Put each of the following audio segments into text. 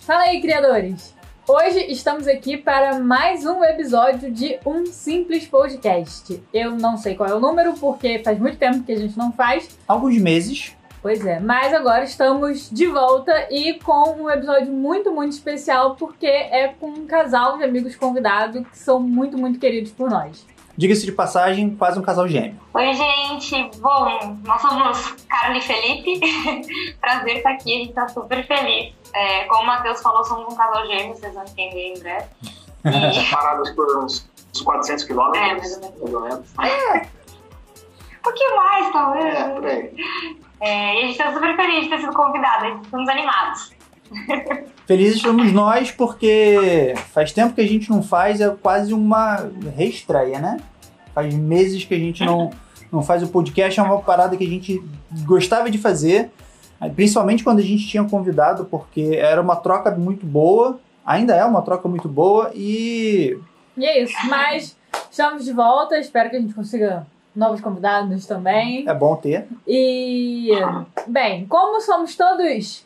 Fala aí, criadores! Hoje estamos aqui para mais um episódio de Um Simples Podcast. Eu não sei qual é o número, porque faz muito tempo que a gente não faz. Alguns meses. Pois é, mas agora estamos de volta e com um episódio muito, muito especial, porque é com um casal de amigos convidados que são muito, muito queridos por nós. Diga-se de passagem, quase um casal gêmeo. Oi, gente. Bom, nós somos Carol e Felipe. Prazer estar aqui, a gente tá super feliz. É, como o Matheus falou, somos um casal gêmeo, vocês vão entender em breve. E... Separados por uns, uns 400 quilômetros. É, mais ou menos. mais ou menos. Um pouquinho mais, talvez. É, por aí. É, e a gente tá super feliz de ter sido convidada, estamos animados. Felizes estamos nós porque faz tempo que a gente não faz, é quase uma reestreia, né? Faz meses que a gente não, não faz o podcast, é uma parada que a gente gostava de fazer, principalmente quando a gente tinha convidado, porque era uma troca muito boa, ainda é uma troca muito boa e E é isso, mas estamos de volta, espero que a gente consiga novos convidados também. é bom ter. E, bem, como somos todos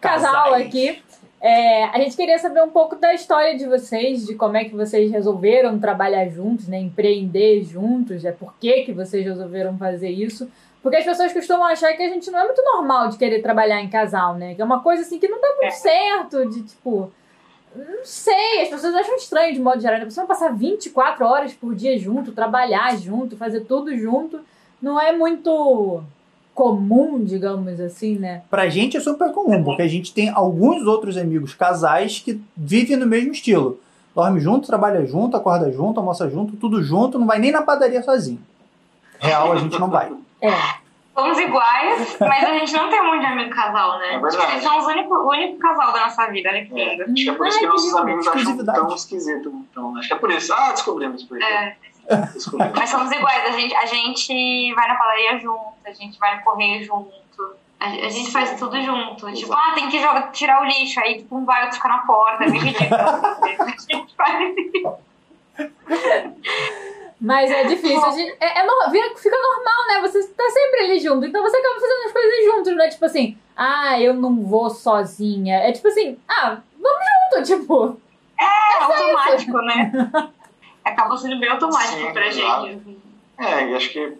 casal Casais. aqui, é, a gente queria saber um pouco da história de vocês, de como é que vocês resolveram trabalhar juntos, né, empreender juntos, é por que, que vocês resolveram fazer isso. Porque as pessoas costumam achar que a gente não é muito normal de querer trabalhar em casal, né? Que é uma coisa assim que não dá muito É. certo, de tipo. Não sei, as pessoas acham estranho de modo geral. né? A pessoa passar 24 horas por dia junto, trabalhar junto, fazer tudo junto, não é muito comum, digamos assim, né? Pra gente é super comum, porque a gente tem alguns outros amigos casais que vivem no mesmo estilo. Dorme junto, trabalha junto, acorda junto, almoça junto, tudo junto, não vai nem na padaria sozinho. Real, a gente não vai. É. Somos iguais, mas a gente não tem muito amigo casal, né? É verdade. Vocês são os único, o único casal da nossa vida, olha que lindo. Acho que é por isso que nossos amigos acham tão esquisito. Então, acho que é por isso. Ah, descobrimos por quê. É, Descobrimos. mas somos iguais, a gente, a gente vai na padaria junto, a gente vai no correio junto. A, a gente faz tudo junto. Tipo, ah, tem que jogar, tirar o lixo. Aí, tipo, um vai, outro fica na porta. É meio ridículo. a gente faz isso. Mas é difícil. A gente, é, é vira- fica normal, né? Você tá sempre ali junto. Então você acaba fazendo as coisas juntos, não é tipo assim, ah, eu não vou sozinha. É tipo assim, ah, vamos junto, tipo. É automático, né? Acaba sendo bem automático Sim, pra gente. É, e acho que,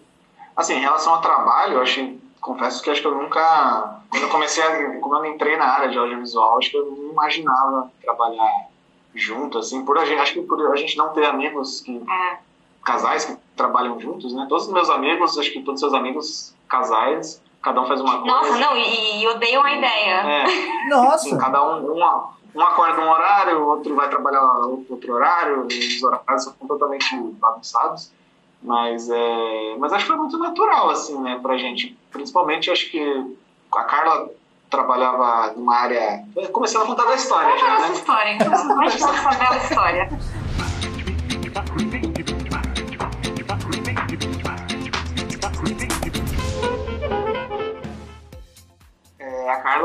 assim, em relação ao trabalho, eu acho que, confesso que acho que eu nunca, quando eu comecei, a, quando eu entrei na área de audiovisual, acho que eu não imaginava trabalhar junto, assim, por a gente, acho que por a gente não ter amigos que, É. casais que trabalham juntos, né, todos os meus amigos, acho que todos os seus amigos casais, cada um faz uma coisa. Nossa, não, e, e odeiam a ideia. É, assim, Nossa! cada um, um, um acorda um horário, o outro vai trabalhar outro, outro horário, os horários são totalmente bagunçados. Mas, é, mas acho que foi muito natural, assim, né, pra gente. Principalmente, acho que a Carla trabalhava numa área... Começando a contar da história Conta a já, nossa né? história, então. Conte nossa bela história.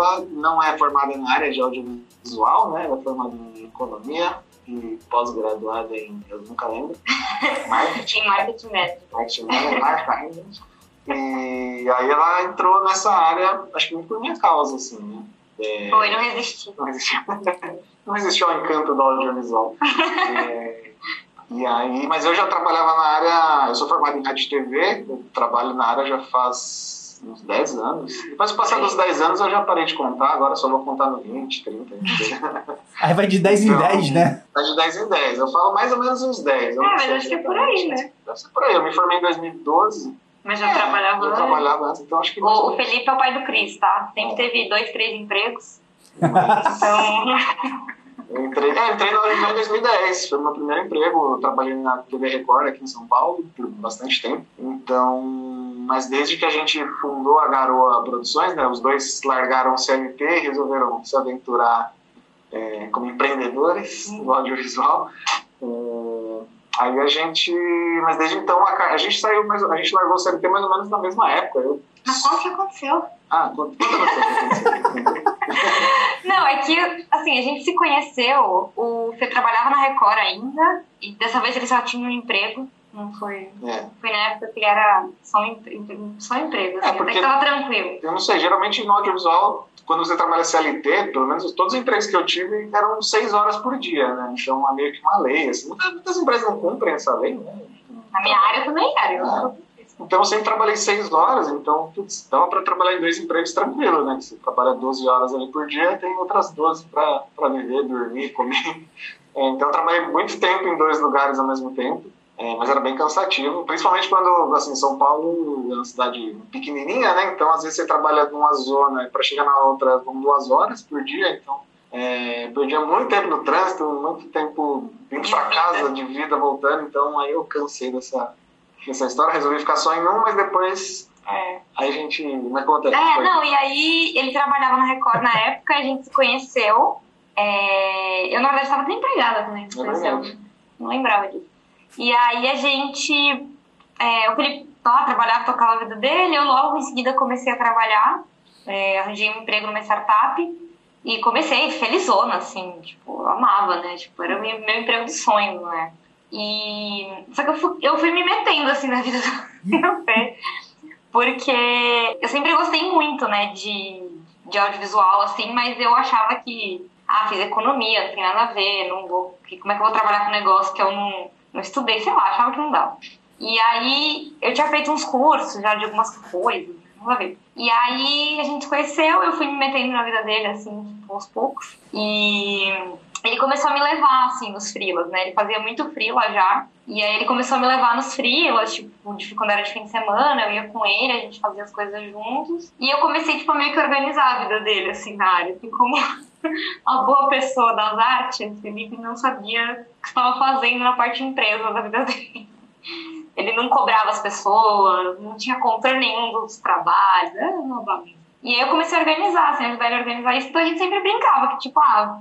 A Carla não é formada na área de audiovisual, né? Ela é formada em economia e pós-graduada em... Eu nunca lembro. Marketing. Marketing médico. marketing manager, marketing. E aí ela entrou nessa área, acho que muito por minha causa, assim, né? É, Foi, não resisti. não existiu, não existiu o encanto do audiovisual. É, e aí, mas eu já trabalhava na área, eu sou formado em rádio e TV, eu trabalho na área já faz uns 10 anos. Depois do passar dos 10 anos eu já parei de contar, agora só vou contar no 20, 30, 20. Aí vai de 10 em Então, 10, né? Tá de 10 em 10. Eu falo mais ou menos uns 10. Eu É, mas acho que é por aí, né? Deve ser por aí. Eu me formei em 2012. Mas já É, trabalhava Eu antes. trabalhava antes, então acho que O, o. Felipe é o pai do Cris, tá? Sempre teve dois, três empregos. Então, Eu entrei, é, entrei na Oliveira em 2010, foi meu primeiro emprego. Eu trabalhei na TV Record aqui em São Paulo por bastante tempo. Então, mas desde que a gente fundou a Garoa Produções, né, os dois largaram o CLT e resolveram se aventurar é, como empreendedores no audiovisual. É, aí a gente, mas desde então a, a gente saiu, mais, a gente largou o CLT mais ou menos na mesma época. Eu, mas como que aconteceu? ah, conta. Não, é que que, assim, a gente se conheceu, o Fê trabalhava na Record ainda, e dessa vez ele só tinha um emprego. Não foi. É. Foi na época que era só, só emprego, assim, É, porque- até que tava tranquilo. Eu não sei, geralmente no audiovisual, quando você trabalha CLT, pelo menos todos os empregos que eu tive eram seis horas por dia, né? Então é meio que uma lei. Assim. Muitas, muitas empresas não cumprem essa lei, né? Na minha área também era. Eu, Então eu sempre trabalhei seis horas, então putz, dava para trabalhar em dois empregos tranquilo, né? Que você trabalha 12 horas ali por dia, tem outras 12 para viver, dormir, comer. É, Então eu trabalhei muito tempo em dois lugares ao mesmo tempo, é, mas era bem cansativo, principalmente quando, assim, São Paulo é uma cidade pequenininha, né? Então às vezes você trabalha numa zona e para chegar na outra vão duas horas por dia, então é, perdia muito tempo no trânsito, muito tempo vindo De para casa de vida voltando, então aí eu cansei dessa, dessa história, resolvi ficar só em um, mas depois é. aí a gente. É que conta? É, não, e aí ele trabalhava na Record na época, a gente se conheceu. É, eu, na verdade, estava desempregada quando a gente se É conheceu. Não lembrava disso. E aí a gente. É, o Felipe lá trabalhava, tocava a vida dele, eu logo em seguida comecei a trabalhar, é, arranjei um emprego numa startup e comecei felizona, assim, tipo, eu amava, né? Tipo, era o meu, meu emprego de sonho, né? E. Só que eu fui, eu fui me metendo assim na vida do meu pé. Porque eu sempre gostei muito, né, de, de audiovisual, assim, mas eu achava que, ah, fiz economia, não tem nada a ver, não vou, como é que eu vou trabalhar com um negócio que eu não, não estudei, sei lá, achava que não dava. E aí eu tinha feito uns cursos já de algumas coisas, a ver. E aí a gente conheceu, eu fui me metendo na vida dele, assim, tipo, aos poucos. E ele começou a me levar, assim, nos frilas, né? Ele fazia muito frila já. E aí ele começou a me levar nos frilas, tipo, de, quando era de fim de semana, eu ia com ele, a gente fazia as coisas juntos. E eu comecei, tipo, a meio que organizar a vida dele, assim, na área. Assim, como a boa pessoa das artes, Felipe não sabia o que estava fazendo na parte empresa da vida dele. Ele não cobrava as pessoas, não tinha controle nenhum dos trabalhos. E aí eu comecei a organizar, assim, ajudar ele a organizar isso, então a gente sempre brincava, que tipo, ah,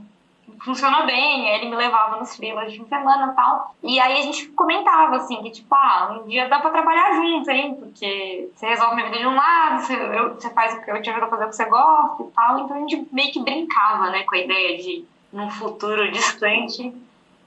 funciona bem, aí ele me levava nos frilas de semana e tal. E aí a gente comentava, assim, que tipo, ah, um dia dá pra trabalhar junto, hein, porque você resolve minha vida de um lado, você, eu, você faz o que eu te ajudo a fazer o que você gosta e tal. Então a gente meio que brincava, né, com a ideia de, num futuro distante,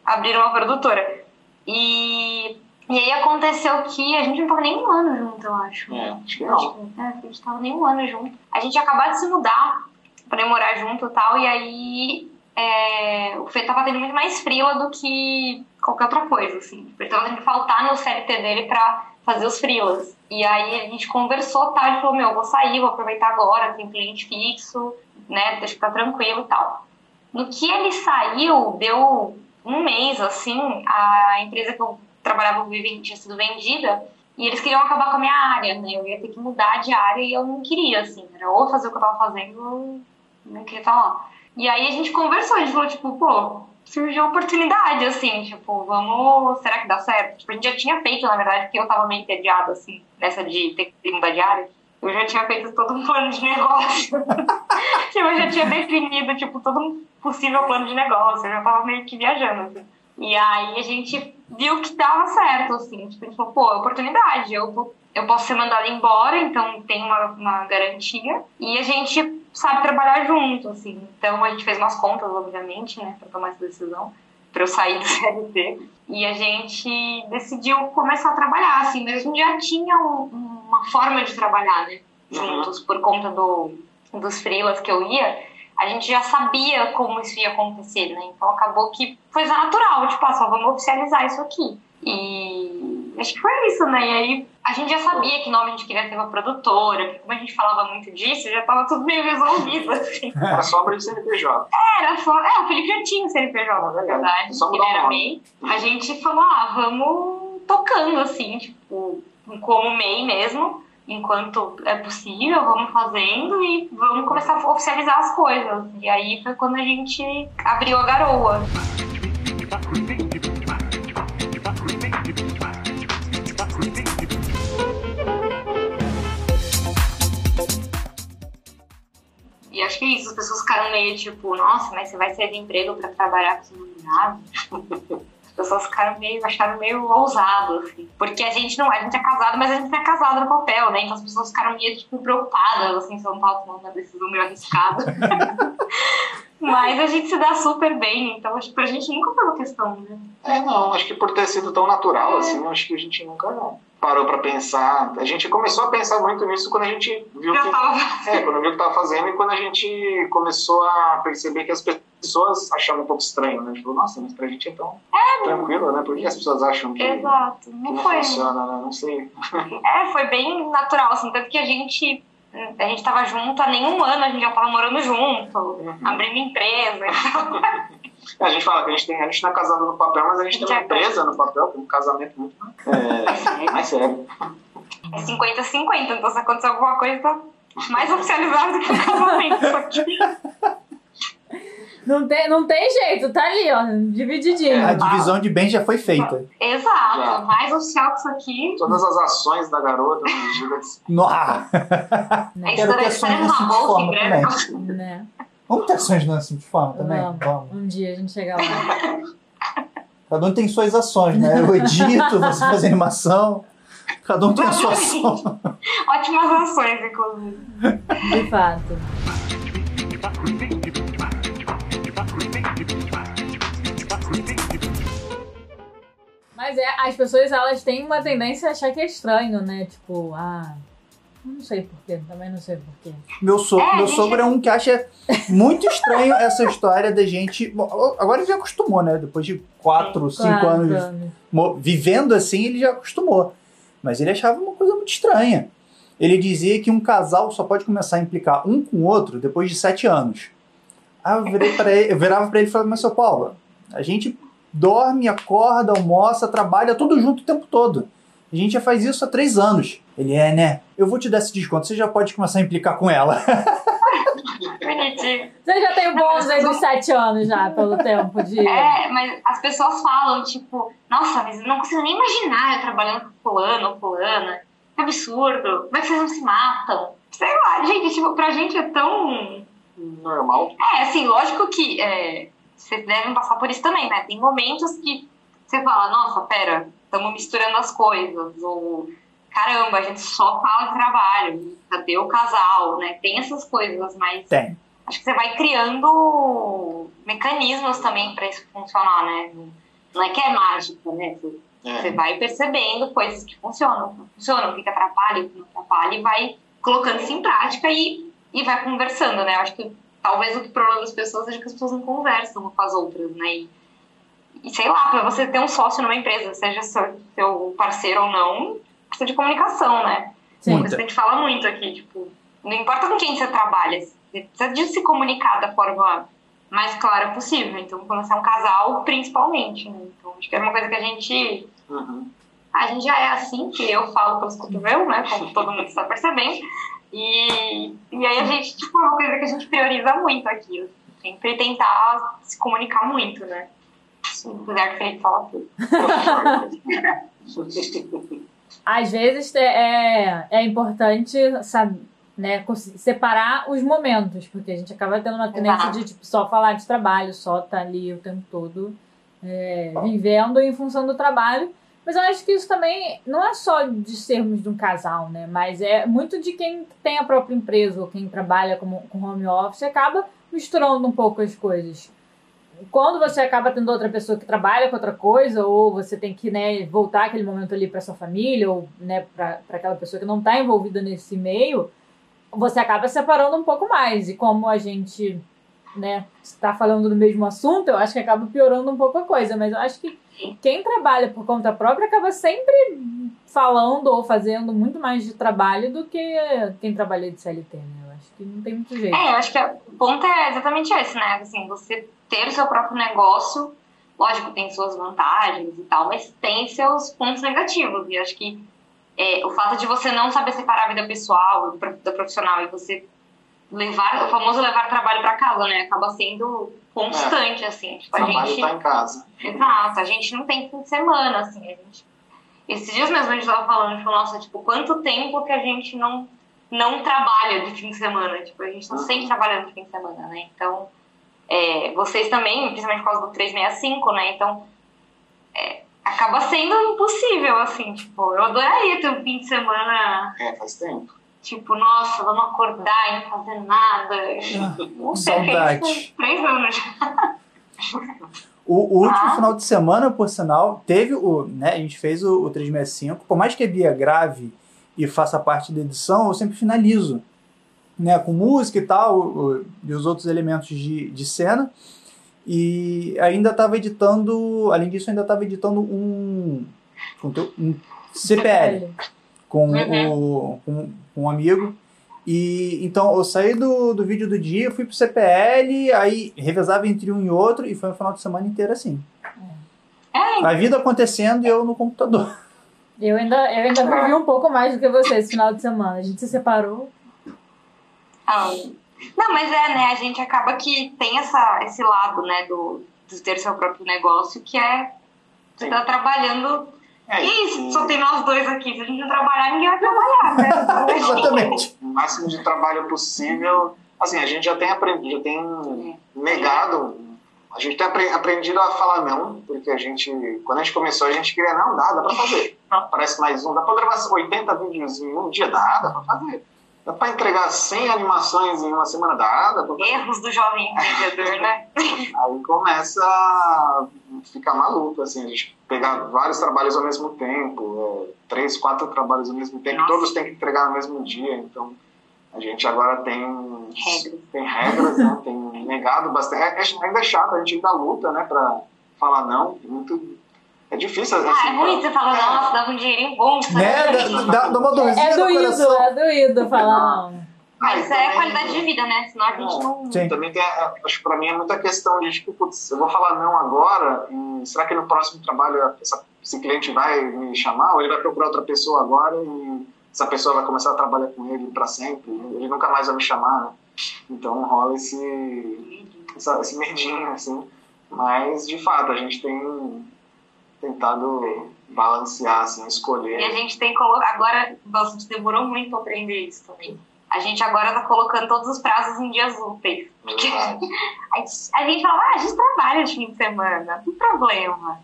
abrir uma produtora. E, e aí aconteceu que a gente não tava nem um ano junto, eu acho. É, acho que não. acho que- é, a gente tava nem um ano junto. A gente acabado de se mudar pra morar junto e tal, e aí é, o Fê tava tendo muito mais frila do que qualquer outra coisa, assim. Ele tava tendo que faltar no CLT dele pra fazer os frilas. E aí a gente conversou, tá? Falou, meu, eu vou sair, vou aproveitar agora, tem cliente fixo, né? Deixa tá tranquilo e tal. No que ele saiu, deu um mês, assim, a empresa que eu trabalhava comigo tinha sido vendida e eles queriam acabar com a minha área, né? Eu ia ter que mudar de área e eu não queria, assim. Era ou fazer o que eu tava fazendo ou não queria estar lá. E aí a gente conversou, a gente falou, tipo, pô, surgiu oportunidade, assim, tipo, vamos, será que dá certo? Tipo, a gente já tinha feito, na verdade, porque eu tava meio entediada, assim, nessa de ter que mudar de área. Eu já tinha feito todo um plano de negócio. tipo, eu já tinha definido, tipo, todo um possível plano de negócio. Eu já tava meio que viajando, assim. E aí a gente viu que dava certo, assim. Tipo, a gente falou, pô, é oportunidade. Eu, vou- eu posso ser mandada embora, então tem uma, uma garantia. E a gente sabe trabalhar junto, assim. Então a gente fez umas contas, obviamente, né, pra tomar essa decisão. Pra eu sair do CLT. E a gente decidiu começar a trabalhar, assim. Gente já tinha um- uma forma de trabalhar, né? Juntos, por conta do, dos freelas que eu ia a gente já sabia como isso ia acontecer, né? Então acabou que foi natural, tipo, ah, só vamos oficializar isso aqui. E acho que foi isso, né? E aí a gente já sabia que nome a gente queria ter uma produtora, porque como a gente falava muito disso, já tava tudo meio resolvido, assim. Era só abrir o CNPJ. Era só. É, o Felipe já tinha o CNPJ, na verdade. Só Ele era. MEI. A gente falou, ah, vamos tocando, assim, tipo, como MEI mesmo enquanto é possível, vamos fazendo e vamos começar a oficializar as coisas. E aí foi quando a gente abriu a garoa. Acho que é isso, as pessoas ficaram meio tipo, nossa, mas você vai sair de emprego pra trabalhar com namorado? As pessoas ficaram meio, acharam meio ousado, assim. Porque a gente não, a gente é casado, mas a gente não é casado no papel, né? Então as pessoas ficaram meio, tipo, preocupadas, assim, se eu não tava tomando uma decisão meio arriscada. Mas a gente se dá super bem, então acho que pra gente nunca foi uma questão, né? É, não, acho que por ter sido tão natural, assim, acho que a gente nunca parou pra pensar. A gente começou a pensar muito nisso quando a gente viu Já que. tava. É, quando viu o que tava fazendo e quando a gente começou a perceber que as pessoas achavam um pouco estranho, né? Tipo, nossa, mas pra gente é tão tranquilo, né? Por que as pessoas acham que, que Exato. Não não foi. funciona, né? Não sei. É, foi bem natural, assim, tanto que a gente. A gente tava junto há nenhum ano, a gente já tava morando junto, Uhum. abrindo empresa. É, A gente fala que a gente, tem, a gente não é casado no papel, mas a gente tem uma é. empresa no papel, tem um casamento muito é, mais sério. é 50-50, então se acontecer alguma coisa, tá mais oficializado do que o casamento. Não tem, não tem jeito, tá ali, ó, divididinho. A divisão de bens já foi feita. Exato, Já. mais oficial que isso aqui. Todas as ações da garota. Nossa. É Quero ter ações na em Simpliforma breve. também. Né? Vamos ter ações na Simpliforma também? Vamos. Vamos. Um dia a gente chega lá. Cada um tem suas ações, né? Eu edito, você faz animação. Cada um tem a sua ação. Ótimas ações, inclusive. De fato. Mas é, as pessoas elas têm uma tendência a achar que é estranho, né? Tipo, ah, não sei porquê, também não sei porquê. Meu, so- É, meu sogro é um que acha muito estranho essa história da gente. Bom, agora ele já acostumou, né? Depois de quatro, cinco Quatro anos mo- vivendo assim, ele já acostumou. Mas ele achava uma coisa muito estranha. Ele dizia que um casal só pode começar a implicar um com o outro depois de sete anos. Aí eu, virei pra ele, eu virava pra ele e falava, mas seu Paulo, a gente dorme, acorda, almoça, trabalha tudo junto o tempo todo. A gente já faz isso há três anos. Ele é, né? Eu vou te dar esse desconto, você já pode começar a implicar com ela. Bonitinho. Você já tem o bônus aí dos sete anos já, pelo tempo de. É, mas as pessoas falam, tipo, nossa, mas eu não consigo nem imaginar eu trabalhando com fulano ou fulana. Que absurdo. Como é que vocês não se matam? Sei lá, gente, tipo, pra gente é tão. Normal. É, assim, lógico que é, vocês devem passar por isso também, né? Tem momentos que você fala, nossa, pera, estamos misturando as coisas. Ou, caramba, a gente só fala de trabalho. Cadê o casal, né? Tem essas coisas, mas Tem. acho que você vai criando mecanismos também para isso funcionar, né? Não é que é mágica, né? Você, você É. vai percebendo coisas que funcionam, que não funcionam, o que atrapalha, o que não atrapalha, e vai colocando isso em prática e, e vai conversando, né? Acho que talvez o problema das pessoas seja que as pessoas não conversam umas com as outras, né? E, e sei lá, para você ter um sócio numa empresa, seja seu, seu parceiro ou não, precisa de comunicação, né? Sim. Que a gente fala muito aqui, tipo, não importa com quem você trabalha, você precisa de se comunicar da forma mais clara possível. Então, quando você é um casal, principalmente, né? Então, acho que é uma coisa que a gente. Uhum. A gente já é assim, que eu falo pelos cotovelos, né? Como todo mundo está percebendo. E, e aí a gente, tipo, é uma coisa que a gente prioriza muito aqui. Sempre tentar se comunicar muito, né? Apesar que o Felipe fala tudo. Às vezes é, é, é importante sabe, né, separar os momentos, porque a gente acaba tendo uma tendência Exato. de tipo, só falar de trabalho, só estar ali o tempo todo é, vivendo em função do trabalho. Mas eu acho que isso também não é só de sermos de um casal, né? Mas é muito de quem tem a própria empresa ou quem trabalha como, com home office acaba misturando um pouco as coisas quando você acaba tendo outra pessoa que trabalha com outra coisa, ou você tem que né, voltar aquele momento ali para sua família, ou né, para aquela pessoa que não está envolvida nesse meio, você acaba separando um pouco mais. E como a gente né, está falando do mesmo assunto, eu acho que acaba piorando um pouco a coisa. Mas eu acho que quem trabalha por conta própria acaba sempre falando ou fazendo muito mais de trabalho do que quem trabalha de CLT, né? Eu acho que não tem muito jeito. É, eu acho que o ponto é exatamente esse, né? Assim, você ter o seu próprio negócio, lógico, tem suas vantagens e tal, mas tem seus pontos negativos. E acho que é, o fato de você não saber separar a vida pessoal da profissional e você levar, o famoso levar trabalho para casa, né? Acaba sendo constante, assim. Tipo, a trabalho gente. tá em casa. Exato, a gente não tem fim de semana, assim, a gente... Esses dias mesmo a gente tava falando, tipo, nossa, tipo, quanto tempo que a gente não, não trabalha de fim de semana, tipo, a gente tá sempre trabalhando de fim de semana, né, então, é, vocês também, principalmente por causa do 365, né, então, é, acaba sendo impossível, assim, tipo, eu adoraria ter um fim de semana É, faz tempo. Tipo, nossa, vamos acordar e não fazer nada. Não sei, saudade. fez Três anos já. O, o último Ah. final de semana, por sinal, teve o. Né, a gente fez o, o 365. Por mais que a Bia grave e faça parte da edição, eu sempre finalizo. Né, com música e tal, o- e os outros elementos de, de cena. E ainda estava editando. Além disso, ainda estava editando um, conteúdo- um CPL com, Uhum. o, com, com um amigo. E então eu saí do, do vídeo do dia, fui pro CPL, aí revezava entre um e outro, e foi um final de semana inteiro assim. É, A vida acontecendo e eu no computador. Eu ainda, eu ainda vivi um pouco mais do que você esse final de semana. A gente se separou. Ah, Não, mas é, né? A gente acaba que tem essa, esse lado, né, do, de ter seu próprio negócio, que é você tá trabalhando. É, isso, e- só tem nós dois aqui. Se a gente não trabalhar, ninguém vai trabalhar, né? Exatamente. o máximo de trabalho possível. Assim, a gente já tem aprendido, já tem negado, a gente tem apre- aprendido a falar não, porque a gente, quando a gente começou, a gente queria, não, dá, dá pra fazer. Não, parece mais um, dá pra gravar 80 vídeos em um dia, dá, dá pra fazer. Dá pra entregar 100 animações em uma semana, pra fazer. Erros do jovem empreendedor, né? Aí começa a ficar maluco, assim, a gente pegar vários trabalhos ao mesmo tempo, é, três, quatro trabalhos ao mesmo tempo, Nossa. todos têm que entregar no mesmo dia, então a gente agora tem Regras. tem regras, né, tem negado bastante, é, é, ainda é chato, a gente ainda luta, né, pra falar não, é muito, é difícil, assim, Ah, é ruim você falar, nossa, dava um dinheirinho bom. Né? Dá, dá- dá uma dorzinha É doído, é doído falar. Mas e é também- qualidade de vida, né? Senão a gente não. Sim. Também tem, a- acho que pra mim é muita questão de, tipo, putz, eu vou falar não agora, será que no próximo trabalho essa- esse cliente vai me chamar, ou ele vai procurar outra pessoa agora e essa pessoa vai começar a trabalhar com ele para sempre, ele nunca mais vai me chamar, né? Então rola esse, essa- esse medinho, assim. Mas, de fato, a gente tem tentado balancear, assim, E a escolher. gente tem colocado. Agora, nossa, a gente demorou muito pra aprender isso também. A gente agora tá colocando todos os prazos em dias úteis. Porque a gente, fala, ah, a gente trabalha de fim de semana, não tem problema.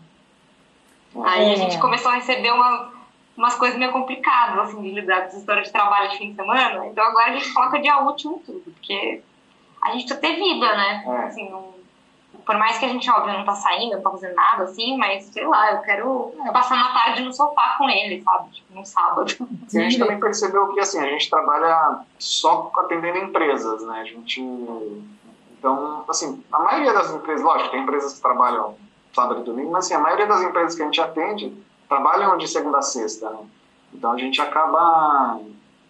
Aí É. a gente começou a receber uma, umas coisas meio complicadas, assim, de lidar com essa história de trabalho de fim de semana. Então agora a gente coloca dia útil em tudo, porque a gente precisa ter vida, né? É. Assim, não- por mais que a gente, óbvio, não tá saindo, não tá fazendo nada, assim, mas sei lá, eu quero passar uma tarde no sofá com ele, sabe? Tipo, num sábado. E a gente também percebeu que assim, a gente trabalha só atendendo empresas, né? A gente. Então, assim, a maioria das empresas, lógico, tem empresas que trabalham sábado e domingo, mas assim, a maioria das empresas que a gente atende trabalham de segunda a sexta, né? Então a gente acaba.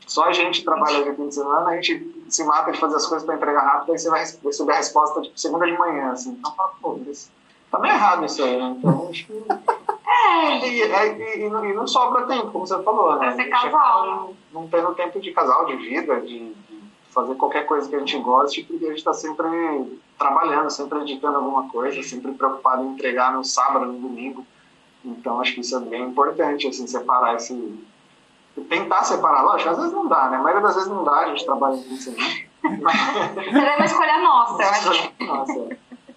Só a gente trabalha de fim de semana, a gente se mata de fazer as coisas para entregar rápido, aí você vai receber a resposta tipo, segunda de manhã, assim. Então, fala, pô, isso, tá meio errado isso aí, né? Então, acho que É, e, e- e não- e não sobra tempo, como você falou, né? Pra ser casal, acaba né? Não, não tendo tempo de casal, de vida, de, de fazer qualquer coisa que a gente goste, porque a gente está sempre trabalhando, sempre editando alguma coisa, sempre preocupado em entregar no sábado, no domingo. Então acho que isso é bem importante, assim, separar esse. Tentar separar, lógico, às vezes não dá, né? A maioria das vezes não dá, a gente trabalha com isso, né? mas é uma escolha nossa, eu acho. Nossa,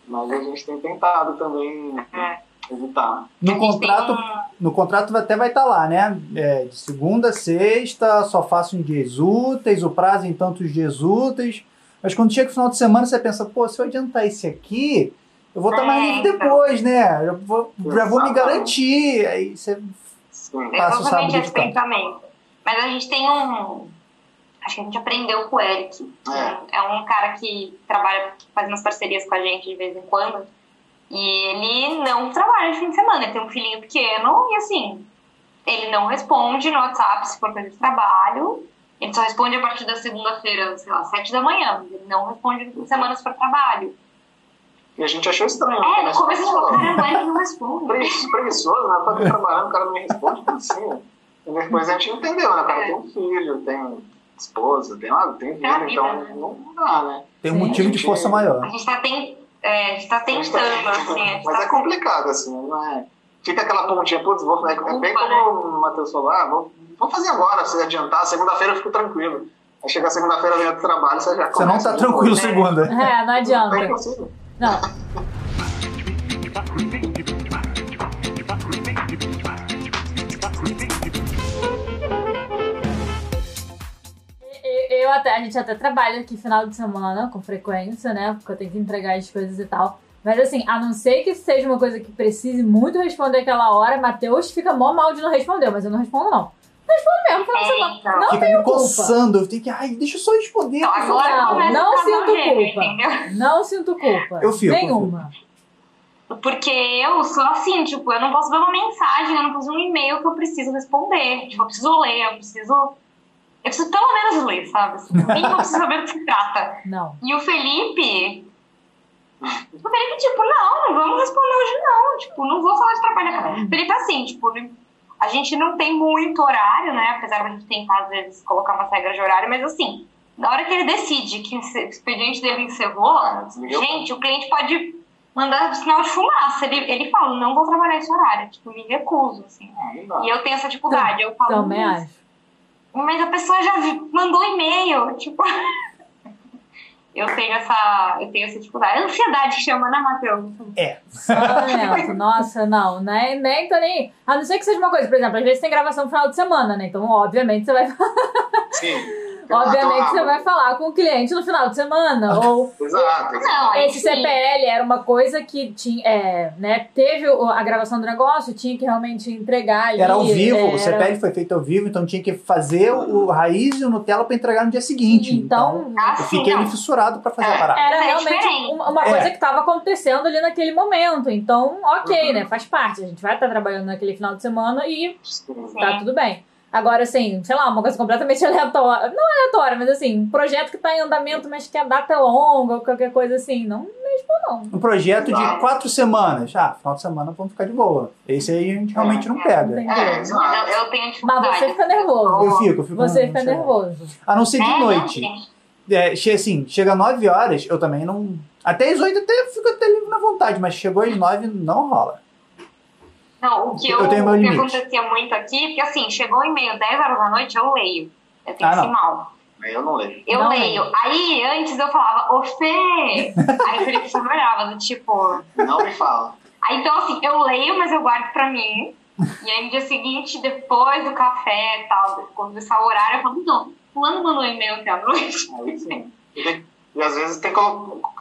mas a gente tem tentado também É. evitar. No contrato, tem no contrato até vai estar lá, né? É, de segunda a sexta, só faço em dias úteis, o prazo em tantos dias úteis. Mas quando chega o final de semana, você pensa, pô, se eu adiantar esse aqui, eu vou estar mais É, livre então. depois, né? Eu vou, já vou me garantir. Aí você Sim. Passa o sábado Exatamente esse editando. pensamento. Mas a gente tem um. Acho que a gente aprendeu com o Eric. É. É um cara que trabalha, faz umas parcerias com a gente de vez em quando. E ele não trabalha de fim de semana. Ele tem um filhinho pequeno e assim, ele não responde no WhatsApp se for coisa de trabalho. Ele só responde a partir da segunda-feira, sei lá, sete da manhã. Ele não responde no fim de semana se for trabalho. E a gente achou estranho. É, né? no começo a gente falou, caramba, ele não responde. Pregui- preguiçoso, né? Tá trabalhando, o cara não me responde, como assim? né? E depois a gente entendeu, né? O cara É. tem um filho, tem esposa, tem, uma, tem vida, vida, então né? não dá, né? tem um Sim. motivo de força maior. A gente tá, ten... é, a gente tá A gente tá- tentando, assim. A gente Mas tá é complicado, assim, não é? Fica aquela pontinha, putz, vou, é, é bem como o Matheus falou, ah, vou, vou fazer agora, se adiantar, segunda-feira eu fico tranquilo. Aí chega segunda-feira, vem do trabalho, você já Você não tá tranquilo novo. segunda. É, não é adianta. Não. Eu até, a gente até trabalha aqui final de semana com frequência, né? Porque eu tenho que entregar as coisas e tal. Mas assim, a não ser que seja uma coisa que precise muito responder aquela hora, Matheus fica mó mal de não responder, mas eu não respondo, não. Não respondo mesmo, final de É, semana. então. Não Fica tenho me culpa. coçando. Eu tenho que. Ai, deixa eu só responder. Favor. agora Não, não sinto nojento, culpa. entendeu? Não sinto culpa. Eu fico, eu Nenhuma. Porque eu sou assim, tipo, eu não posso ver uma mensagem, eu não posso ver um e-mail que eu preciso responder. Tipo, eu preciso ler, eu preciso. Eu preciso pelo menos ler, sabe? Assim, mínimo eu preciso saber do que se trata. Não. E o Felipe. O Felipe, tipo, não, não vamos responder hoje, não. Tipo, não vou falar de trabalho na cara. O Felipe, assim, tipo, a gente não tem muito horário, né? Apesar de a gente tentar, às vezes, colocar uma regra de horário, mas assim, na hora que ele decide que o expediente dele encerrou, gente, o cliente pode mandar sinal de fumaça. Ele, ele fala, não vou trabalhar esse horário. Tipo, me recuso, assim. Ah. E eu tenho essa dificuldade. Eu falo, Também "Mas- acho. Mas a pessoa já mandou e-mail, tipo. eu tenho essa. Eu tenho essa dificuldade. É ansiedade que chama, né, Matheus? Lamento. Nossa, não. Nem, nem tô nem. A não ser que seja uma coisa, por exemplo, às vezes tem gravação no final de semana, né? Então, obviamente, você vai, Sim. Obviamente, você vai falar com o cliente no final de semana. Ou Exato. Não, aí esse sim. CPL era uma coisa que tinha, é, né? Teve a gravação do negócio, tinha que realmente entregar ali. Era ao vivo, era- o CPL foi feito ao vivo, então tinha que fazer o raiz e o Nutella pra entregar no dia seguinte. Então, Ah, eu sim, fiquei não. fissurado pra fazer É. a parada. era É realmente diferente. uma, É. coisa que estava acontecendo ali naquele momento. Então, ok, Uhum. né? Faz parte. A gente vai estar trabalhando naquele final de semana e Sim. tá tudo bem. Agora, assim, sei lá, uma coisa completamente aleatória. Não aleatória, mas assim, um projeto que tá em andamento, mas que a data é longa ou qualquer coisa assim. Não mesmo, não. Um projeto de quatro semanas. Ah, final de semana vamos ficar de boa. Esse aí a gente realmente não pega. É, Mas exato. eu, tenho dificuldade. Mas você fica nervoso. Eu fico, eu fico. Você fica nervoso. A não ser de É, noite. É, assim, chega 9 horas, eu também não. Até as 8 até fico até livre na vontade, mas chegou às 9 não rola. Não, o que, Eu eu, tenho meu o que limite. acontecia muito aqui, porque assim, chegou um e-mail 10 horas da noite, eu leio. Eu tenho Ah, esse não. mal. Eu não leio. Eu Não leio. Aí, antes eu falava, ô Fê! Aí o Felipe só me olhava, do tipo... Não me fala. Aí, então, assim, eu leio, mas eu guardo pra mim. E aí, no dia seguinte, depois do café e tal, quando começar o horário, eu falo, não, fulano mandou um e-mail até a noite. Aí sim. E, tem- às vezes tem que,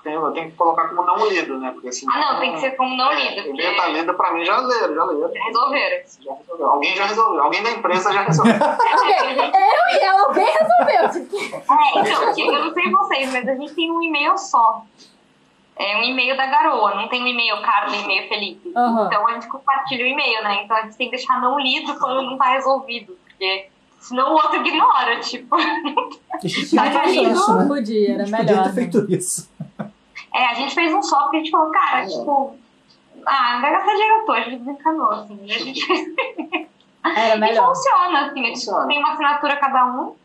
tem, eu tenho que colocar como não lido, né? Porque assim. Ah, não, tem que ser como não lido. O porque e-mail tá lido pra mim, já leram, já leram. Resolveram. Já resolveu. Alguém já resolveu. Alguém da empresa já resolveu. Ok, eu e ela, alguém resolveu. É, então, porque eu não sei vocês, mas a gente tem um e-mail só. É um e-mail da garoa, não tem um e-mail Carla e e-mail Felipe. Aham. Então a gente compartilha o e-mail, né? Então a gente tem que deixar não lido quando não tá resolvido. Porque senão o outro ignora, tipo. Eu Tá fazer lindo. isso, né? Podia, era A gente podia melhor. ter né? feito isso. É, a gente fez um só porque a gente falou, cara, tipo. Ah, não vai gastar dinheiro à toa, a gente desencanou, assim. E a gente fez. Era E melhor. funciona, assim. é, tipo, Funciona. tem uma assinatura cada um.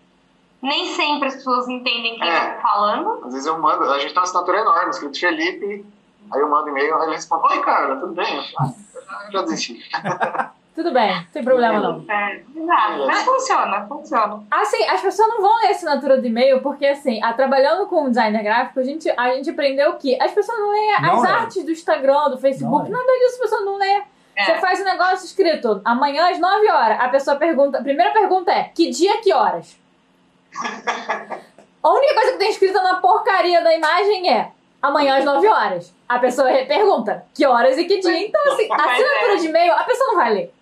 Nem sempre as pessoas entendem quem É. tá falando. Às vezes eu mando, a gente tem uma assinatura enorme, escrito Felipe, aí eu mando e-mail, aí ele responde, oi cara, tudo bem? Eu falo, "Ah, eu já desisti. Tudo bem, não tem problema não. É, exato. Mas funciona, funciona. Assim, as pessoas não vão ler a assinatura do e-mail, porque assim, a, trabalhando com designer gráfico, a gente, a gente aprendeu que as pessoas não leem Não as lê. artes do Instagram, do Facebook, Não nada disso as pessoas não lê. É. Você faz um negócio escrito amanhã às 9 horas. A pessoa pergunta. A primeira pergunta é: que dia, que horas? A única coisa que tem escrita na porcaria da imagem é amanhã às 9 horas. A pessoa pergunta que horas e que dia. Então, assim, a Mas assinatura é. de e-mail, a pessoa não vai ler.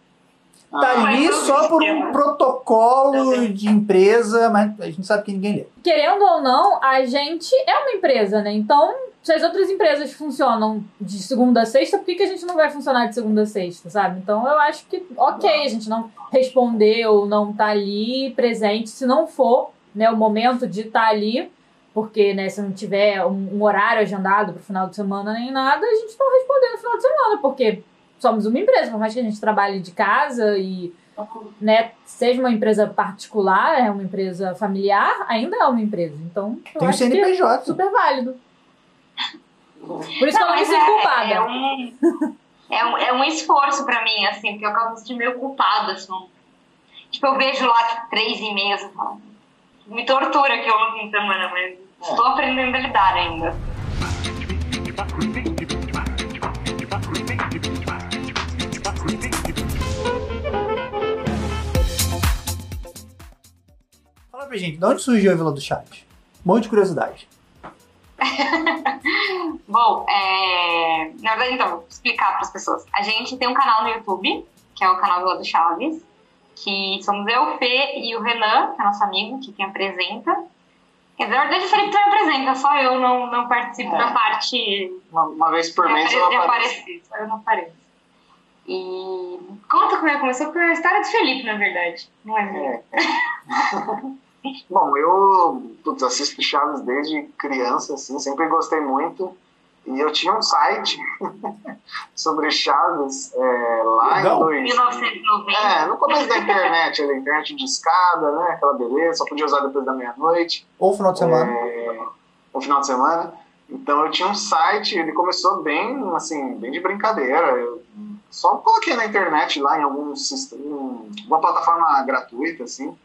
Tá Ah, ali só por um protocolo de empresa, mas a gente sabe que ninguém lê. querendo ou não, a gente é uma empresa, né? Então, se as outras empresas funcionam de segunda a sexta, por que, que a gente não vai funcionar de segunda a sexta, sabe? Então, eu acho que, ok, a gente não responder ou não tá ali presente, se não for, né, o momento de estar ali, porque, né, se não tiver um, um horário agendado pro final de semana nem nada, a gente não responder no final de semana, porque somos uma empresa, por mais que a gente trabalhe de casa e né, seja uma empresa particular, é uma empresa familiar, ainda é uma empresa. Então, eu Tem o é CNPJ. super válido. Por isso que eu não me sinto é, culpada. É um, é, um, é um esforço pra mim, assim, porque eu acabo me sentindo meio culpada, assim. Tipo, eu vejo lá, tipo, três e falo, me tortura que eu no fim de semana, mas estou aprendendo a lidar ainda. Fala pra gente, de onde surgiu a Vila do Chaves? Um monte de curiosidade. Bom, é... na verdade, então, vou explicar para as pessoas. A gente tem um canal no YouTube, que é o canal Vila do Chaves, que somos eu, o Fê e o Renan, que é nosso amigo, que quem apresenta. Quer dizer, na verdade, o Felipe também apresenta, só eu não, não participo É. da parte Uma, uma vez por mês eu de apareço. aparecer, só eu não apareço. E conta como é que começou, porque é a história do Felipe, na verdade. Não é minha. É. Bom, eu putz, assisto Chaves desde criança, assim, sempre gostei muito. E eu tinha um site sobre Chaves é, lá Legal. em dois, 1990. É, no começo da internet, ali, internet de escada, né? Aquela beleza, só podia usar depois da meia-noite, Ou final de semana. é, no final de semana. Então eu tinha um site, ele começou bem, assim, bem de brincadeira. Eu só coloquei na internet lá em algum sistema, uma plataforma gratuita, assim.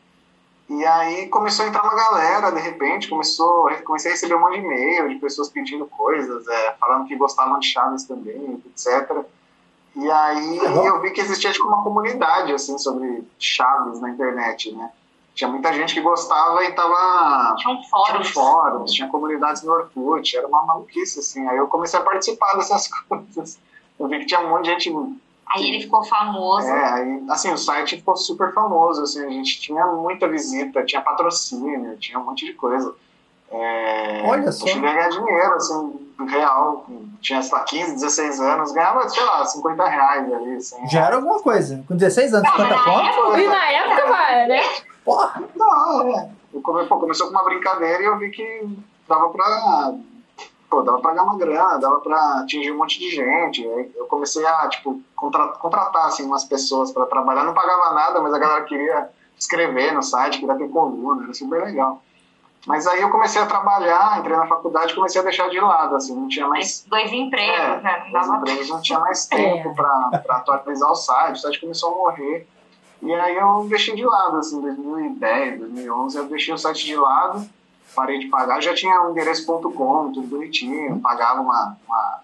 E aí começou a entrar uma galera, de repente, começou, comecei a receber um monte de e-mail de pessoas pedindo coisas, é, falando que gostavam de Chaves também, etc. E aí Legal. eu vi que existia tipo uma comunidade assim sobre Chaves na internet, né? Tinha muita gente que gostava e tava Tinha um tinha fórum. fóruns, tinha comunidades no Orkut, era uma maluquice assim. Aí eu comecei a participar dessas coisas. Eu vi que tinha um monte de gente Aí ele ficou famoso. é, aí, assim, o site ficou super famoso, assim, a gente tinha muita visita, tinha patrocínio, tinha um monte de coisa. É, Olha só. A ganhar dinheiro, assim, real, tinha, sei lá, 15, 16 anos, ganhava, sei lá, 50 reais ali, assim. Já era alguma coisa. Com 16 anos, 50 na conto? época- E na época, vai, né? Porra. Não, é. Eu come- pô, começou com uma brincadeira e eu vi que dava pra. Pô, dava pra ganhar uma grana, dava pra atingir um monte de gente. Aí eu comecei a, tipo, contra- contratar, assim, umas pessoas pra trabalhar. Não pagava nada, mas a galera queria escrever no site, queria ter coluna, era super legal. Mas aí eu comecei a trabalhar, entrei na faculdade e comecei a deixar de lado, assim, não tinha mais dois empregos, é, né? Dava empresas não tinha mais tempo É. para atualizar o site, o site começou a morrer. E aí eu deixei de lado, assim, 2010, 2011, eu deixei o site de lado, parei de pagar, já tinha um endereço.com, tudo bonitinho, pagava uma, uma,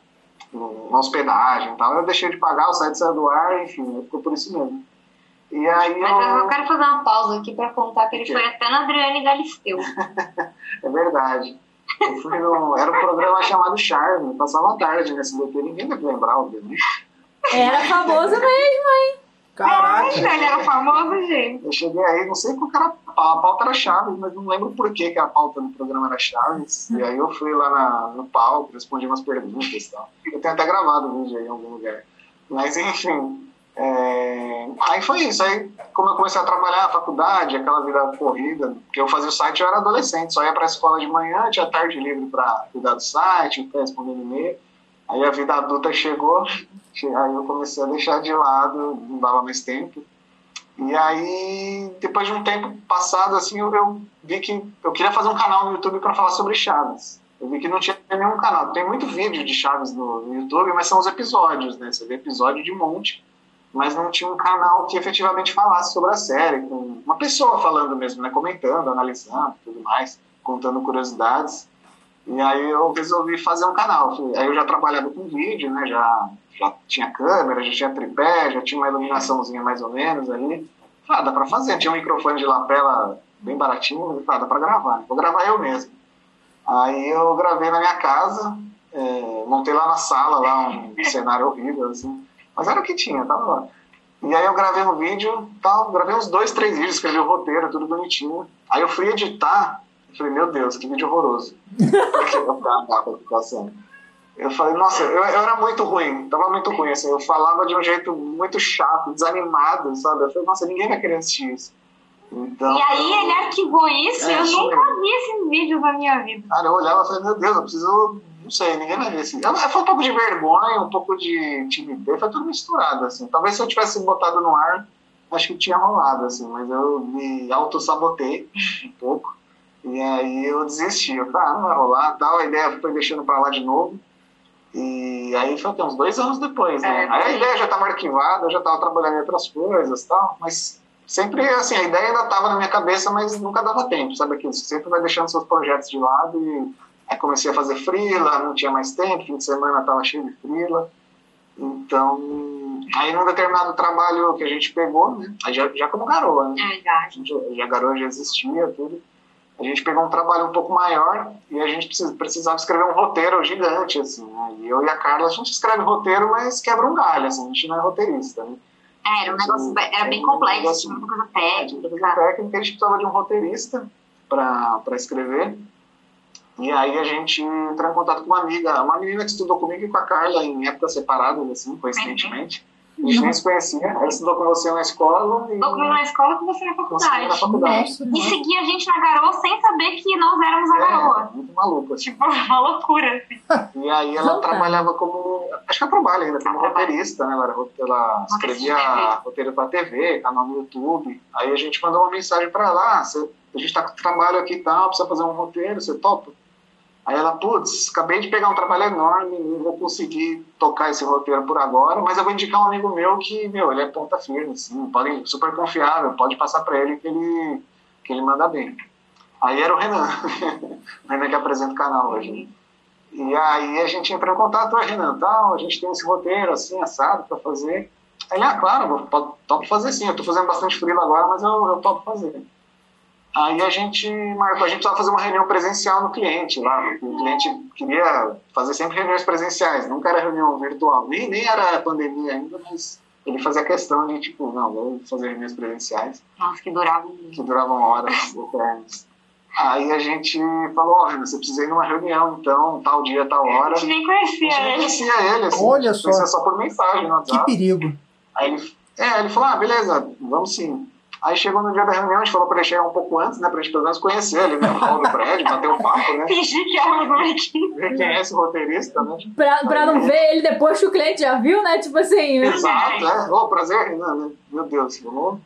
uma hospedagem e tal. Eu deixei de pagar, o site saiu do ar, enfim, ficou por isso mesmo. E aí Mas eu eu... quero fazer uma pausa aqui pra contar que ele foi até na Adriane Galisteu. É verdade. Eu fui no, era um programa chamado Charme, passava a tarde nesse SBT, ninguém deve lembrar, obviamente. Era famoso mesmo. Caraca. Ele era famoso, gente. Eu cheguei aí, não sei qual que era a pauta, a pauta era Chaves, mas não lembro por que, que a pauta do programa era Chaves. E aí eu fui lá na- no palco, respondi umas perguntas e tal. Eu tenho até gravado o vídeo aí em algum lugar. Mas enfim, é, aí foi isso. Aí, como eu comecei a trabalhar na faculdade, aquela vida corrida, porque eu fazia o site, eu era adolescente, só ia pra escola de manhã, tinha tarde livre pra cuidar do site, ficar respondendo e-mail. Aí a vida adulta chegou, che- aí eu comecei a deixar de lado, não dava mais tempo. E aí, depois de um tempo passado, assim, eu, eu vi que eu queria fazer um canal no YouTube para falar sobre Chaves. Eu vi que não tinha nenhum canal. Tem muito vídeo de Chaves no, YouTube, mas são os episódios, né? Você vê episódio de monte, mas não tinha um canal que efetivamente falasse sobre a série, com uma pessoa falando mesmo, né? Comentando, analisando, tudo mais, contando curiosidades. E aí eu resolvi fazer um canal. Aí eu já trabalhava com vídeo, né? Já, já tinha câmera, já tinha tripé, já tinha uma iluminaçãozinha mais ou menos ali. Ah, dá pra fazer. Tinha um microfone de lapela bem baratinho, mas, ah, dá pra gravar. Vou gravar eu mesmo. Aí eu gravei na minha casa, é, montei lá na sala, lá um cenário horrível, assim. Mas era o que tinha, tava lá. E aí eu gravei um vídeo, tal, gravei uns dois, três vídeos, escrevi o roteiro, tudo bonitinho. Aí eu fui editar, eu falei, meu Deus, que vídeo horroroso. Porque eu tava passando. Eu falei, nossa, eu, eu era muito ruim, tava muito ruim, assim, eu falava de um jeito muito chato, desanimado, sabe? Eu falei, nossa, ninguém vai querer assistir isso. Então, E aí ele arquivou isso É, eu nunca vi esses vídeos na minha vida. cara, eu olhava e falei, meu Deus, eu preciso, não sei, ninguém vai ver esse. Foi um pouco de vergonha, um pouco de timidez, foi tudo misturado, assim. Talvez se eu tivesse botado no ar, acho que tinha rolado, assim, mas eu me auto-sabotei um pouco. E aí eu desisti, eu falei, ah, não vai rolar, tal, a ideia foi deixando pra lá de novo. E aí foi o quê? uns dois anos depois, né? É, aí a ideia já estava arquivada, eu já estava trabalhando em outras coisas tal, mas sempre assim, a ideia ainda estava na minha cabeça, mas nunca dava tempo, sabe aquilo? Você sempre vai deixando seus projetos de lado e aí comecei a fazer freela, não tinha mais tempo, fim de semana estava cheio de freela. Então, aí num determinado trabalho que a gente pegou, né? Aí já, já como garoa, né? É. A gente, já garoa já existia, tudo. A gente pegou um trabalho um pouco maior e a gente precisava escrever um roteiro gigante, assim, né? E eu e a Carla, a gente escreve roteiro, mas quebra um galho, assim, a gente não é roteirista, né? É, era um negócio, era bem complexo, tinha muita coisa técnica. Muita técnica, a gente precisava de um roteirista para escrever. E aí a gente entrou em contato com uma amiga, uma menina que estudou comigo e com a Carla em épocas separadas, assim, coincidentemente. A gente nem se conhecia. Ela estudou com você na escola. E... Estudou comigo na escola com você na faculdade. na faculdade. E seguia a gente na garoa sem saber que nós éramos a é, garoa. Muito maluco. Assim. Tipo, uma loucura. Assim. E aí ela trabalhava como. Acho que ela trabalha ainda como roteirista, né? Ela, era, ela escrevia roteiro para TV, canal no YouTube. Aí a gente mandou uma mensagem para lá. a gente está com trabalho aqui e tal, precisa fazer um roteiro, você topa? Aí ela, putz, acabei de pegar um trabalho enorme, não vou conseguir tocar esse roteiro por agora, mas eu vou indicar um amigo meu que, meu, ele é ponta firme, assim, pode, super confiável, pode passar para ele que ele que ele manda bem. Aí era o Renan, o Renan que apresenta o canal hoje. E aí a gente entrou em contato, ah, Renan, tal, a gente tem esse roteiro assim, assado para fazer. Aí ele, ah, claro, eu topo fazer sim, eu tô fazendo bastante frio agora, mas eu, eu topo fazer. Aí a gente marcou, a gente precisava fazer uma reunião presencial no cliente lá. O cliente queria fazer sempre reuniões presenciais, nunca era reunião virtual. Nem, nem era pandemia ainda, mas ele fazia questão de, tipo, não, vamos fazer reuniões presenciais. Nossa, que duravam. Que duravam horas eternas. Aí a gente falou, ó, oh, você precisa ir numa reunião, então, tal dia, tal hora. A gente nem conhecia ele. A gente nem conhecia ele, assim. Olha só. Conhecia só por mensagem no WhatsApp. Que perigo. Aí ele, é, ele falou, ah, beleza, vamos sim. Aí chegou no dia da reunião, a gente falou para ele chegar um pouco antes, né? Pra gente pelo menos conhecer ele, né? O hall do prédio, bater um papo, né? Fingir que era uma equipe. Ver quem é esse roteirista, né? Pra, pra não ver ele depois que o cliente já viu, né? Tipo assim. Exato, é. Ô, oh, prazer, Renan, né? Meu Deus, vamos.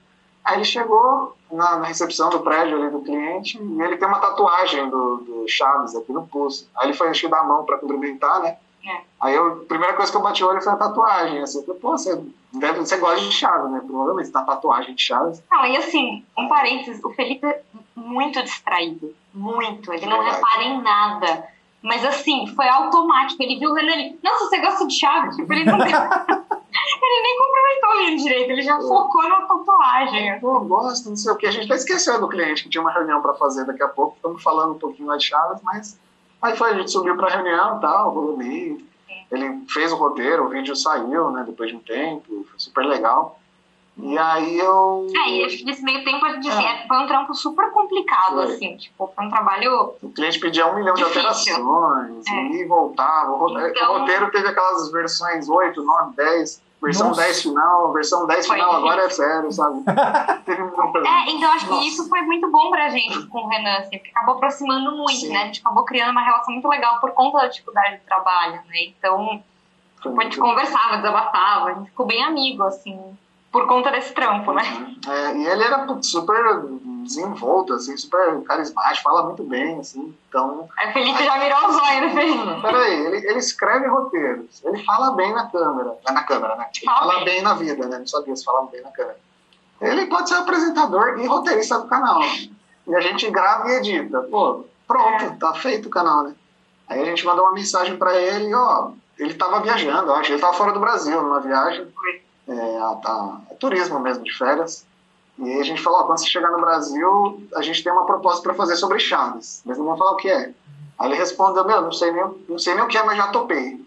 Aí ele chegou na, na, recepção do prédio ali do cliente e ele tem uma tatuagem do, do Chaves aqui no pulso. Aí ele foi encher da mão para cumprimentar, né? É. Aí eu, a primeira coisa que eu bati o olho foi a tatuagem. Assim, pô, você, deve, você gosta de Chaves, né? Provavelmente tá tatuagem de Chaves. Não, e assim, um parênteses, o Felipe é muito distraído. Muito. Ele não repara em nada. Mas assim, foi automático. Ele viu o Renan ali. Nossa, você gosta de Chaves? Tipo, ele não. ele nem cumprimentou ele direito, ele já é. focou na tatuagem. Pô, gosto, não sei o que. A gente até esqueceu do cliente que tinha uma reunião para fazer daqui a pouco. Estamos falando um pouquinho mais de Chaves, mas Aí foi, a gente subiu pra reunião e tal, rolou bem. Ele fez o roteiro, o vídeo saiu, né, depois de um tempo, foi super legal. E aí eu. É, e acho que nesse meio tempo a gente é. foi um trampo super complicado, foi. assim, tipo, foi um trabalho. O cliente pedia um milhão difícil. de alterações, é. e voltava. Então... O roteiro teve aquelas versões 8, 9, 10 Versão Nossa. 10 final, versão 10 final, agora é sério, sabe? é, então acho que isso foi muito bom pra gente com o Renan, assim, porque acabou aproximando muito, Sim. né? A gente acabou criando uma relação muito legal por conta da dificuldade do trabalho, né? Então, a gente conversava, desabafava, a gente ficou bem amigo, assim, por conta desse trampo, né? É, e ele era super desenvolto, assim, super carismático, fala muito bem, assim, então... Aí Felipe já virou os olhos, né, Felipe? Peraí, ele, ele escreve roteiros, ele fala bem na câmera, é na câmera, né? Ele fala, fala bem. bem. na vida, né? Não sabia se falava bem na câmera. Ele pode ser apresentador e roteirista do canal. E a gente grava e edita. Pô, pronto, é. tá feito o canal, né? Aí a gente mandou uma mensagem para ele, ó, ele tava viajando, acho, ele tava fora do Brasil numa viagem. É, a, a, a, turismo mesmo, de férias. E aí a gente falou, ó, quando você chegar no Brasil, a gente tem uma proposta para fazer sobre Chaves. Mas não vão falar o que é. Aí ele respondeu, meu, não sei nem, não sei nem o que é, mas já topei.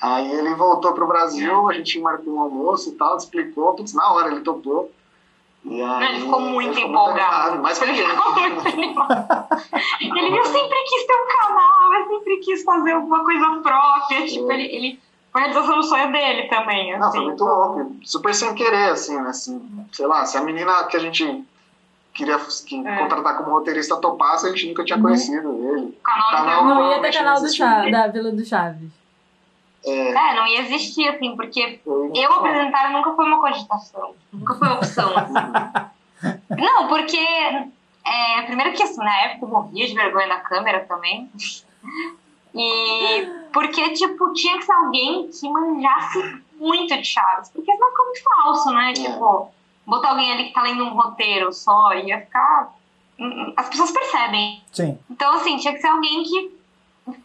Aí ele voltou pro Brasil, a gente marcou um almoço e tal, explicou, putz, na hora ele topou. E aí, ele ficou muito ele empolgado. Muito mas ele ficou muito Ele, eu sempre quis ter um canal, eu sempre quis fazer alguma coisa própria. Tipo, ele, ele foi a realização do sonho dele também. Assim. Não, foi muito louco. Super sem querer, assim, né? Assim, sei lá, se a menina que a gente queria que é. contratar como roteirista topasse, a gente nunca tinha uhum. conhecido ele. O canal, canal não, não ia ter canal do Chaves, da Vila do Chaves. É, é, não ia existir, assim, porque eu apresentar nunca foi uma cogitação, nunca foi opção. Assim. não, porque, é, primeiro que assim, na época eu morria de vergonha da câmera também. E porque, tipo, tinha que ser alguém que manjasse muito de Chaves, porque senão fica muito falso, né? É. Tipo, botar alguém ali que tá lendo um roteiro só, ia ficar. Hum, hum, as pessoas percebem. Sim. Então, assim, tinha que ser alguém que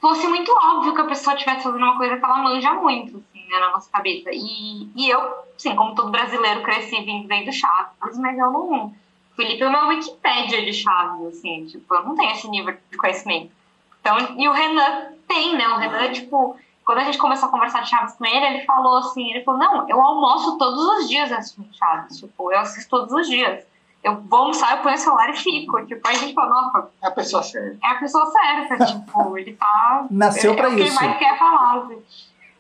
fosse muito óbvio que a pessoa estivesse fazendo uma coisa que ela manja muito, assim, né, na nossa cabeça. E, e eu, assim, como todo brasileiro, cresci vindo do Chaves, mas eu não O Felipe é uma Wikipédia de chaves, assim, tipo, eu não tenho esse nível de conhecimento. Então, e o Renan tem, né? O Renan, tipo, quando a gente começou a conversar de Chaves com ele, ele falou assim, ele falou, não, eu almoço todos os dias assistindo Chaves, tipo, eu assisto todos os dias. Eu vou almoçar, eu ponho o celular e fico. Tipo, aí a gente falou, nossa, É a pessoa certa. é a pessoa certa, tipo, ele tá... Nasceu é, pra é o que isso. ele mais quer falar, assim.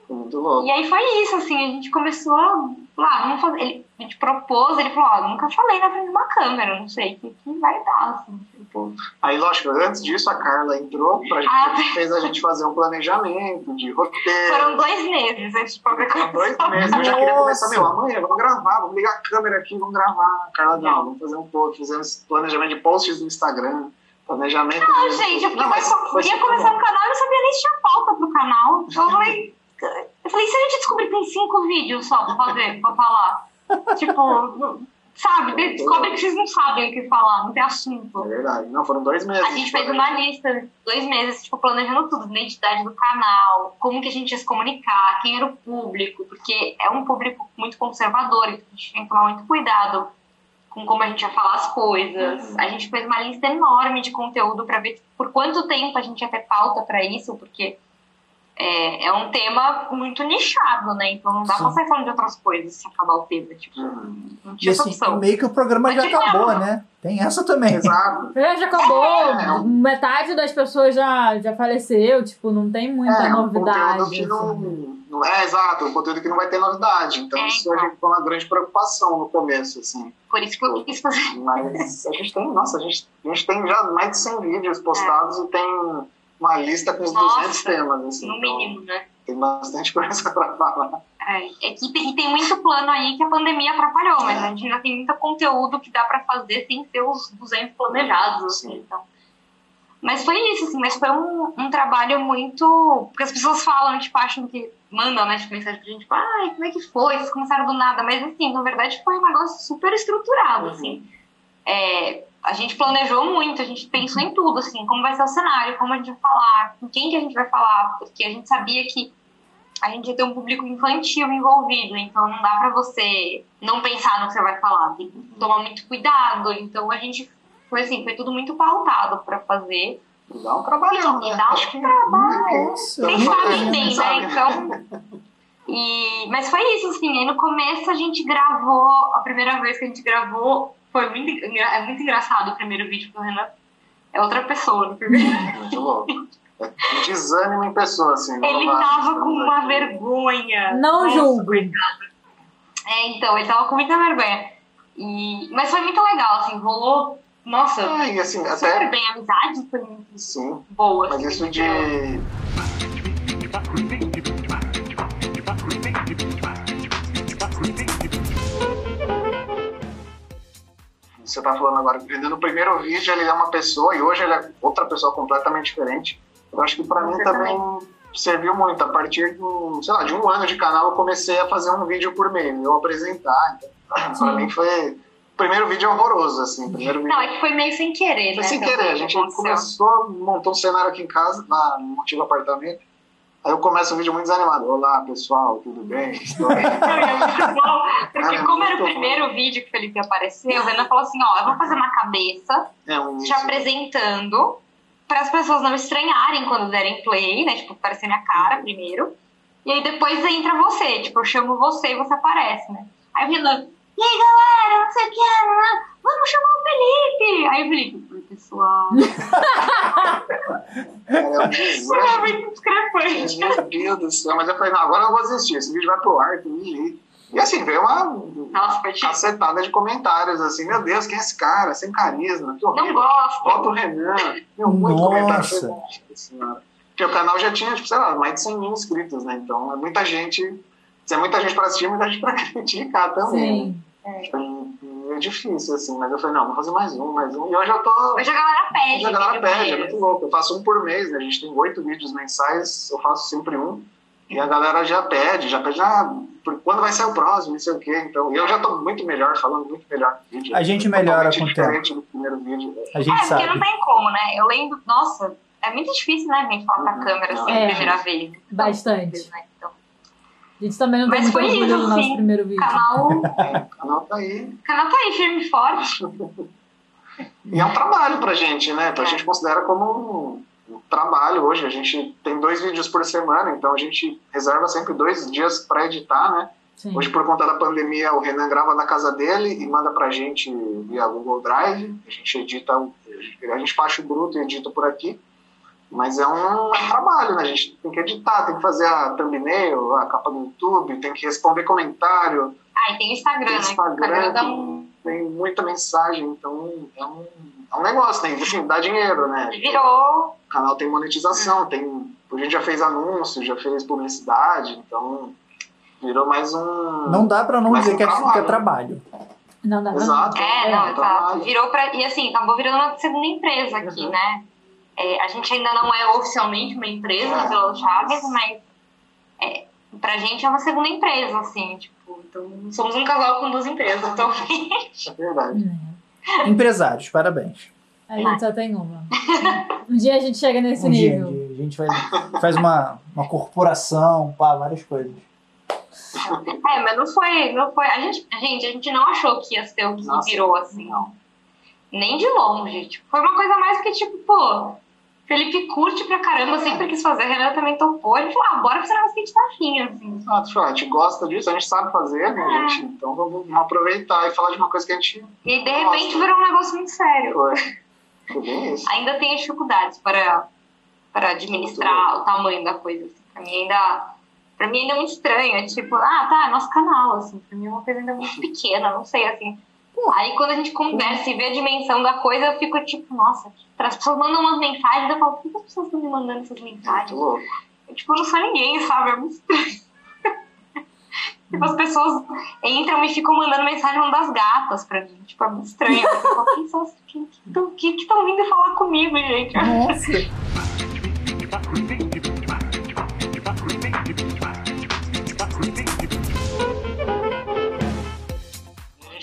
Muito louco. E aí foi isso, assim, a gente começou a. Lá, vamos fazer. Ele, a gente propôs, ele falou, ó, nunca falei na frente de uma câmera, não sei o que, que vai dar, assim, tipo. Aí, lógico, antes disso, a Carla entrou, pra gente, Ah, fez a gente fazer um planejamento de roteiro. Foram dois meses antes de coisa. dois meses. Eu já queria começar, meu, amanhã, vamos gravar, vamos ligar a câmera aqui, vamos gravar. Carla, não, vamos fazer um post, fizemos planejamento de posts no Instagram, planejamento Não, de... gente, porque Não, mas eu foi ia começar bom. no canal e não sabia nem se tinha pauta pro canal. Então eu falei. Eu falei, se a gente descobrir que tem cinco vídeos só pra fazer, pra falar? tipo, sabe, descobre que vocês não sabem o que falar, não tem assunto. É verdade. Não, foram dois meses. A gente fez uma lista, dois meses, tipo, planejando tudo, identidade do canal, como que a gente ia se comunicar, quem era o público, porque é um público muito conservador, então a gente tem que tomar muito cuidado com como a gente ia falar as coisas. A gente fez uma lista enorme de conteúdo para ver por quanto tempo a gente ia ter pauta para isso, porque é, é um tema muito nichado, né? Então não dá Sim. pra sair falando de outras coisas se acabar o tema. Tipo, não E tinha essa assim, opção. meio que o programa já Mas tinha acabou, ela. né? Tem essa também. Exato. Já, já acabou, É. metade das pessoas já, já faleceu, tipo, não tem muita é, um novidade. que não, assim. não é exato, um conteúdo que não vai ter novidade. Então É, isso a então. gente foi uma grande preocupação no começo, assim. Por isso que eu quis fazer. Mas a gente tem, nossa, a gente, a gente tem já mais de 100 vídeos postados e tem uma lista com os Nossa, 200 temas, assim. No então mínimo, né? tem bastante coisa pra falar. É, é que tem, e tem muito plano aí que a pandemia atrapalhou, mas a gente ainda tem muito conteúdo que dá pra fazer sem ter os 200 planejados, assim, Sim. então. Mas foi isso, assim, mas foi um, um trabalho muito... Porque as pessoas falam, tipo, acham que... Mandam, né, tipo, mensagem pra gente, tipo, ai, como é que foi? Vocês começaram do nada. Mas, assim, na verdade foi um negócio super estruturado, Uhum. É, a gente planejou muito, a gente pensou em tudo, assim, como vai ser o cenário, como a gente vai falar, com quem que a gente vai falar, porque a gente sabia que a gente ia ter um público infantil envolvido, então não dá pra você não pensar no que você vai falar, tem que tomar muito cuidado, então a gente foi assim, foi tudo muito pautado pra fazer, E dá um trabalhão, E né? dá um Acho trabalho. Nossa, vocês não sabem bem, né, então... E, mas foi isso, assim, aí no começo a gente gravou, a primeira vez que a gente gravou, foi muito, é muito engraçado o primeiro vídeo que o Renan é outra pessoa no primeiro muito louco. É desânimo em pessoa, assim. Ele tava com uma vergonha. Não Nossa, julgo. É, então, ele tava com muita vergonha. E... Mas foi muito legal, assim, rolou. Nossa, É, e assim, super até. bem, a amizade foi muito Sim, boa. mas assim, isso de. Você tá falando agora, no primeiro vídeo ele é uma pessoa e hoje ele é outra pessoa completamente diferente. Eu acho que pra mim também serviu muito. A partir do, sei lá, de um ano de canal eu comecei a fazer um vídeo por mês, eu apresentar. Então, pra mim foi. O primeiro vídeo é horroroso, assim. Primeiro vídeo Não, é que foi meio sem querer, foi né? sem querer, a gente aconteceu. começou, montou um cenário aqui em casa, na, no antigo apartamento. Aí eu começo o vídeo muito desanimado. Olá, pessoal, tudo bem? Estou é muito bom, porque é como era o primeiro vídeo que o Felipe apareceu, o Renan falou assim, ó, eu vou fazer uma cabeça É um te apresentando para as pessoas não estranharem quando derem play, né? Tipo, aparecer minha cara primeiro. E aí depois entra você, tipo, eu chamo você e você aparece, né? Aí o Renan, e aí galera, não sei o que, né? vamos chamar o Felipe! Aí o Felipe, pessoal. É um Foi desânimo. muito discrepante. Meu Deus do céu, mas eu falei, não, agora eu vou assistir. Esse vídeo vai pro ar, tem ninguém. E assim, veio uma Nossa, cacetada de comentários, assim, meu Deus, quem é esse cara? Sem carisma, que não horrível. gosto. Bota o Renan. Meu, muito Nossa. comentário. Falei, Nossa senhora. Porque o canal já tinha, tipo, sei lá, mais de 100 mil inscritos, né? Então é muita gente. Se é muita gente pra assistir, muita gente pra criticar também. Sim. Foi meio difícil, assim, mas eu falei, não, vou fazer mais um, mais um. E hoje eu tô. Hoje a galera pede. Hoje a galera pede, é muito louco. Eu faço um por mês, né? A gente tem oito vídeos mensais, eu faço sempre um. E a galera já pede, já pede, ah, por- quando vai ser o próximo, não sei o quê. Então, e eu já tô muito melhor, falando muito melhor no vídeo. A gente melhora com o diferente do primeiro vídeo. A É, gente porque sabe. não tem como, né? Eu lembro, nossa, é muito difícil, né, a gente falar pra Uhum. câmera assim, É. a primeira vez. Bastante. Né? A gente também não tem Mas muito orgulho isso, do nosso sim. primeiro vídeo. canal, O canal tá aí. o canal tá aí, firme e forte. E é um trabalho pra gente, né? Então a gente considera como um, trabalho hoje. A gente tem dois vídeos por semana, então a gente reserva sempre dois dias para editar, né? Sim. Hoje, por conta da pandemia, o Renan grava na casa dele e manda pra gente via Google Drive. A gente edita, a gente baixa o bruto e edita por aqui. Mas é um, é um trabalho, né? A gente tem que editar, tem que fazer a thumbnail, a capa do YouTube, tem que responder comentário, Ah, e tem o Instagram, tem né? O Instagram Instagram, dá um... tem muita mensagem, então é um, é um negócio, né? Assim, dá dinheiro, né? Virou. O canal tem monetização, tem, a gente já fez anúncio, já fez publicidade, então virou mais um. Não dá pra não dizer é que é, trabalho, que é né? trabalho. Não dá pra Exato. É, É, não, um exato. trabalho. Virou pra. E assim, acabou virando uma segunda empresa aqui, Uhum. né? É, a gente ainda não é oficialmente uma empresa É. pela Chaves, mas é, pra gente é uma segunda empresa, assim, tipo, então somos um casal com duas empresas, então É verdade. É. Empresários, parabéns. A gente só tem uma. Um dia a gente chega nesse Um dia, nível. um dia a gente faz, faz uma, uma corporação, pá, várias coisas. É, mas não foi, não foi. A gente, a gente, a gente não achou que ia ser o que Nossa, virou, assim. Nem de longe. Tipo, foi uma coisa mais que, tipo, pô, Felipe curte pra caramba, sempre quis fazer, a Renan também topou. Gente falou, ah, bora fazer um negócio que a gente tá afim, assim. Tipo, a gente gosta disso, a gente sabe fazer, né, É. gente? Então vamos, aproveitar e falar de uma coisa que a gente E aí, de repente, Nossa. virou um negócio muito sério. foi. Foi bem isso. Ainda tenho dificuldades para, para administrar o tamanho da coisa. Assim. Pra mim ainda. Pra mim ainda é muito estranho. É tipo, ah, tá, é nosso canal, assim. Pra mim é uma coisa ainda muito pequena, não sei, assim. Aí quando a gente conversa e vê a dimensão da coisa, eu fico tipo, nossa, as pessoas mandam umas mensagens, eu falo, por que as pessoas estão me mandando essas Muito mensagens? louco. Eu, tipo, eu não sou ninguém, sabe? É muito estranho. tipo, as pessoas entram e ficam mandando mensagem falando das gatas pra mim. Tipo, é muito estranho. Eu falo, quem são que estão vindo falar comigo, gente? Nossa!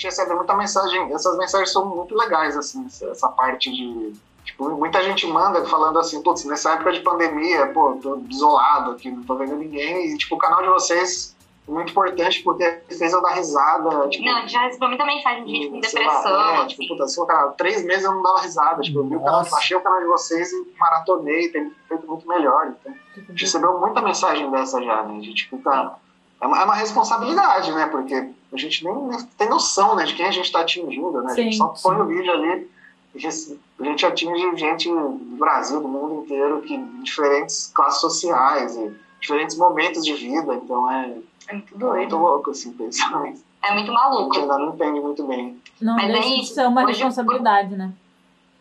gente recebe muita mensagem, essas mensagens são muito legais, assim, essa- essa parte de. Tipo, muita gente manda falando assim, putz, nessa época de pandemia, pô, tô isolado aqui, não tô vendo ninguém. E, tipo, o canal de vocês é muito importante porque fez eu dar risada. Tipo, Não, já recebeu muita mensagem de gente com sei lá, depressão, é, assim. tipo, puta, assim, cara, três meses eu não dava risada. Tipo, eu vi o canal, achei o canal de vocês e maratonei, tem feito muito melhor. Então, a gente recebeu muita mensagem dessa já, né? A gente fica. É uma, é uma responsabilidade, né? Porque a gente nem, nem tem noção né, de quem a gente está atingindo, né? a gente Sim, só põe sim. o vídeo ali e a gente atinge gente do Brasil, do mundo inteiro, que em diferentes classes sociais e diferentes momentos de vida. Então é, É muito é muito doido. louco, assim, pensar. nisso. É muito A maluco. gente ainda não entende muito bem. Não Mas deixa é isso. ser uma Hoje- responsabilidade, né?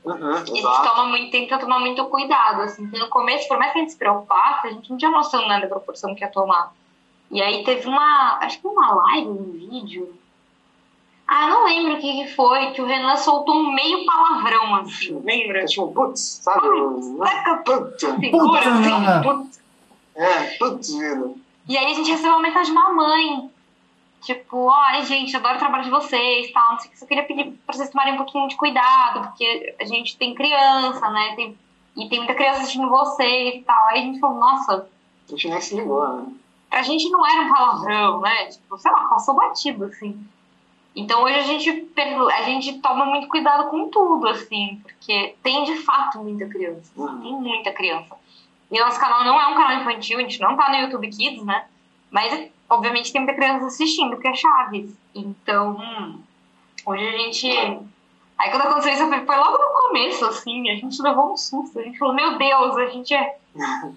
Uhum, E a gente exato. toma muito, tenta tomar muito cuidado, assim. No começo, por mais que a gente se preocupasse, a gente não tinha noção né, da proporção que ia tomar. E aí teve uma, acho que uma live, um vídeo. Ah, não lembro o que, que foi, que o Renan soltou um meio palavrão, assim, lembra? É tipo, putz, sabe? Saca, Putz, Segura, assim, Puta. putz. é, putz, vida. E aí a gente recebeu uma mensagem de uma mãe. Tipo, olha, gente, adoro o trabalho de vocês, tal, não sei o que. Só queria pedir pra vocês tomarem um pouquinho de cuidado, porque a gente tem criança, né? Tem, e tem muita criança assistindo vocês e tal. Aí a gente falou, nossa, A gente nem se ligou, né? Pra gente não era um palavrão, né? Tipo, sei lá, passou batido, assim. Então hoje a gente, a gente toma muito cuidado com tudo, assim, porque tem de fato muita criança. Uhum. Tem muita criança. E nosso canal não é um canal infantil, a gente não tá no YouTube Kids, né? Mas, obviamente, tem muita criança assistindo, que é Chaves. Então, hum, hoje a gente. Aí quando aconteceu isso, foi logo no começo, assim, a gente levou um susto. A gente falou, meu Deus, a gente é.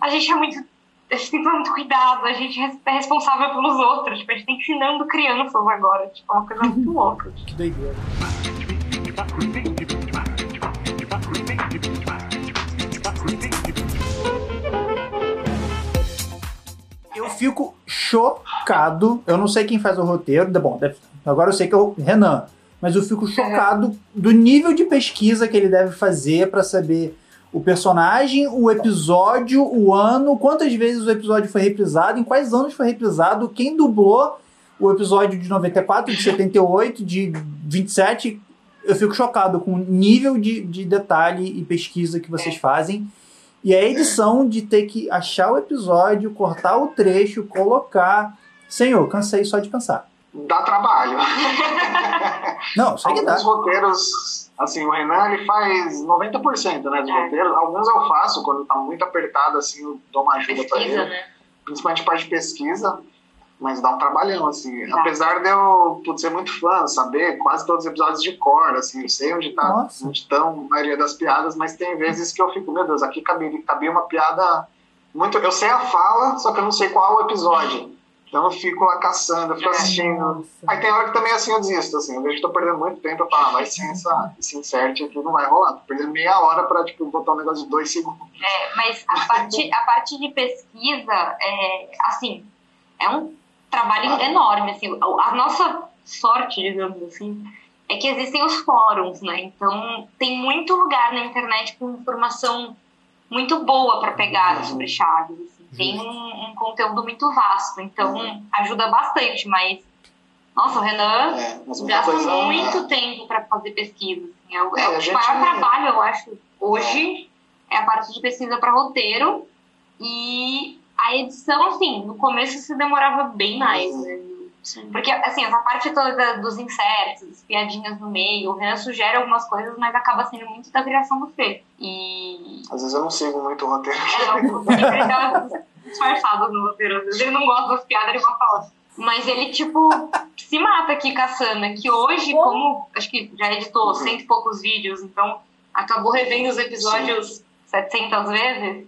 A gente é muito. A gente tem que tomar muito cuidado, a gente é responsável pelos outros. Tipo, a gente tá ensinando crianças agora. Tipo, é uma coisa muito louca. Que doideira. Eu fico chocado. Eu não sei quem faz o roteiro. Bom, agora eu sei que é o Renan. Mas eu fico chocado do nível de pesquisa que ele deve fazer pra saber o personagem, o episódio, o ano, quantas vezes o episódio foi reprisado, em quais anos foi reprisado, quem dublou o episódio de 94, de 78, de 27. Eu fico chocado com o nível de, de detalhe e pesquisa que vocês fazem. E a edição de ter que achar o episódio, cortar o trecho, colocar. Senhor, cansei só de pensar. Dá trabalho. Não, só que dá. Alguns roteiros Assim, o Renan, ele faz 90%, né, dos É. roteiros. Alguns eu faço, quando tá muito apertado, assim, eu dou uma ajuda pra ele. Né? Principalmente parte de pesquisa, mas dá um trabalhão, assim. Dá. Apesar de eu putz, ser muito fã, saber quase todos os episódios de cor, assim, eu sei onde tá, Nossa. onde estão a maioria das piadas, mas tem vezes que eu fico, meu Deus, aqui cabia, cabia uma piada muito... Eu sei a fala, só que eu não sei qual o episódio. Então eu fico lá caçando, eu fico assistindo. Nossa. Aí tem hora que também assim eu desisto, assim, eu vejo que tô perdendo muito tempo, eu falo, ah, vai sem essa, esse insert aqui, não vai rolar. Tô perdendo meia hora pra, tipo, botar um negócio de dois segundos. É, mas a parte, a parte de pesquisa, é, assim, é um trabalho enorme, assim, a nossa sorte, digamos assim, é que existem os fóruns, né, então tem muito lugar na internet com informação muito boa para pegar sobre Chaves. Tem um, um conteúdo muito vasto, então ajuda bastante, mas, nossa, o Renan É, gasta coisa, muito é, tempo para fazer pesquisa. assim. É, o, É, é o gente- maior trabalho, eu acho, hoje, é a parte de pesquisa para roteiro. E a edição, assim, no começo se demorava bem mais, né? Porque, assim, essa parte toda da- dos insertos, das piadinhas no meio, o Renan sugere algumas coisas, mas acaba sendo muito da criação do Fê. E. Às vezes eu não sigo muito o roteiro. É, o Fê tá disfarçado no roteiro. Às vezes ele não gosta das piadas, ele vai falar. Mas ele, tipo, se mata aqui caçando. Que hoje, Como? como acho que já editou cento e poucos vídeos, então acabou revendo os episódios 700 vezes.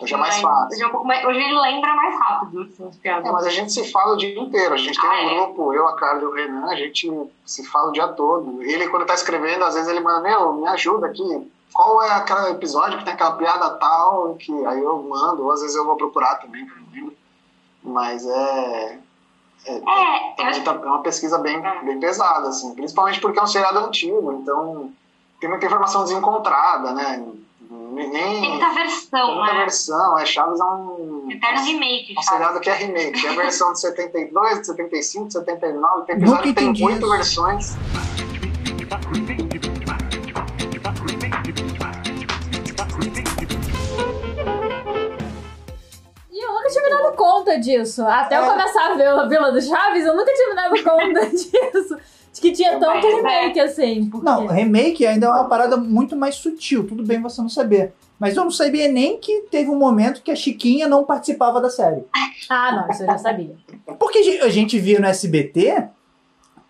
Hoje é mais fácil. Hoje, é um pouco mais- hoje ele lembra mais rápido assim, as piadas. É, mas a gente se fala o dia inteiro. A gente tem Ah, um é? grupo, eu, a Carla e o Renan, a gente se fala o dia todo. Ele, quando tá escrevendo, às vezes ele manda, meu, me ajuda aqui. Qual é aquele episódio que tem aquela piada tal? Que aí eu mando, ou às vezes eu vou procurar também, que eu não lembro. Mas é. É, É, é muita- é uma pesquisa bem, bem pesada, assim. Principalmente porque é um seriado antigo, então tem muita informação desencontrada, né? Nem, tem muita tem versão, muita né? versão. É, Chaves é um. Eterno remake, seriado que é remake. Tem a versão de 72, de 75, de 79. Tem episódio que tem oito versões. E eu nunca tinha me dado conta disso. Até eu É. começar a ver a Vila do Chaves, eu nunca tinha me dado conta disso. Que tinha tanto Mas, é. remake assim. Porque... Não, remake ainda é uma parada muito mais sutil. Tudo bem você não saber. Mas eu não sabia nem que teve um momento que a Chiquinha não participava da série. Ah, não, isso eu já sabia. Porque a gente via no SBT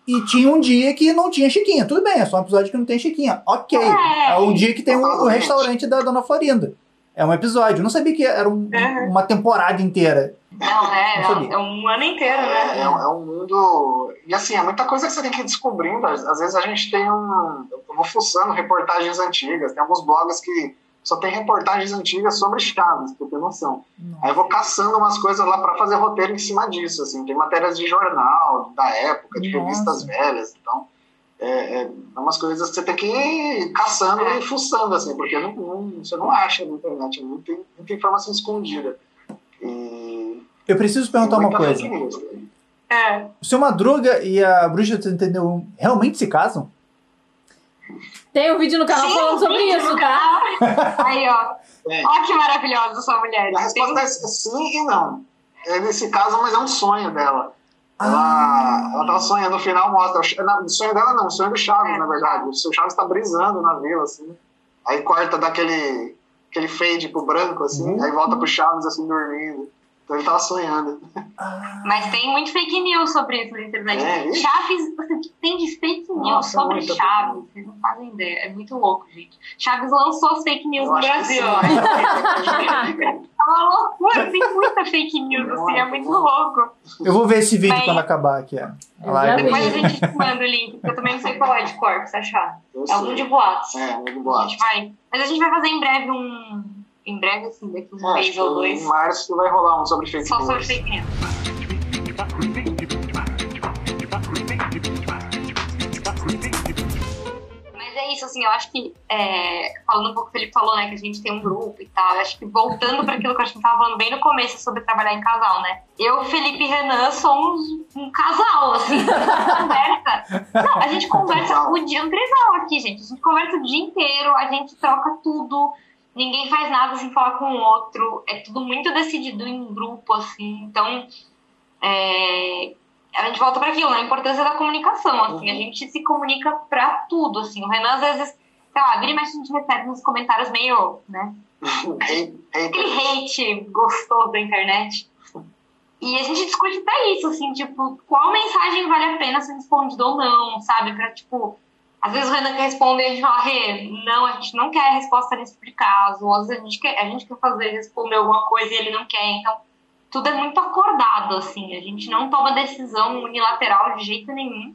e tinha um dia que não tinha Chiquinha. Tudo bem, é só um episódio que não tem Chiquinha. Ok. É. É um dia que tem o, o Totalmente. restaurante da Dona Florinda. É um episódio. Eu não sabia que era um- Uhum. uma temporada inteira. Não, é, Não é um ano inteiro, É, né? é um, é um mundo. E assim, é muita coisa que você tem que ir descobrindo. Às, às vezes a gente tem um. Eu vou fuçando reportagens antigas. Tem alguns blogs que só tem reportagens antigas sobre Chaves, pra ter noção. Aí eu vou caçando umas coisas lá pra fazer roteiro em cima disso. Assim. Tem matérias de jornal, da época, de Nossa. revistas velhas. Então, é, é, é umas coisas que você tem que ir caçando e fuçando, assim, porque não, não- você não acha na internet. Não tem muita informação escondida. Eu preciso perguntar uma coisa. É. O seu Madruga e a Bruxa do 31 realmente se casam? Tem um vídeo no canal Sim, falando sobre isso, tá? Aí, ó. É. Ó que maravilhosa sua mulher. A resposta é sim e não. É nesse caso, mas é um sonho dela. Ah. Ela, ela tava sonhando, no final mostra. O sonho dela não, o sonho do Chaves, É, na verdade. O seu Chaves tá brisando na vila, assim. Aí corta daquele aquele fade pro branco, assim, Uhum. aí volta pro Chaves, assim, dormindo. Então ele tava sonhando. Mas tem muito fake news sobre isso na internet. É? Chaves, o que tem de fake news Nossa, sobre Chaves? Vocês não fazem ideia. É muito louco, gente. Chaves lançou fake news Eu no Brasil. É uma loucura, tem muita fake news, assim, é muito louco. Eu vou ver esse vídeo Mas- quando acabar aqui. a Depois a gente te manda o link, porque eu também não sei qual é de cor, se achar. Eu É algum de boatos. É, muito A boa. gente vai. Mas a gente vai fazer em breve um. Em breve, assim, daqui uns acho mês ou em dois. março vai rolar um sobre fake Só sobre fake news. Mas é isso, assim, eu acho que, é, falando um pouco o que o Felipe falou, né, que a gente tem um grupo e tal, eu acho que voltando para aquilo que a gente tava falando bem no começo sobre trabalhar em casal, né? Eu, Felipe e Renan somos um casal, assim, a gente conversa. Não, a gente conversa o dia, um trisal aqui, gente. A gente conversa o dia inteiro, a gente troca tudo, ninguém faz nada sem falar com o outro, é tudo muito decidido em grupo, assim, então. É, a gente volta para aquilo, né? A importância da comunicação, assim, a gente se comunica pra tudo, assim. O Renan, às vezes, sei lá, vira e mexe a gente recebe uns comentários meio, né? Aquele hate gostoso da internet. E a gente discute até isso, assim, tipo, qual mensagem vale a pena ser respondida ou não, sabe? Pra, tipo, às vezes o Renan quer responder e a gente fala, Rê, não, a gente não quer resposta nesse tipo de caso. Ou às vezes a gente quer, a gente quer fazer, responder alguma coisa e ele não quer. Então, tudo é muito acordado, assim. A gente não toma decisão unilateral de jeito nenhum.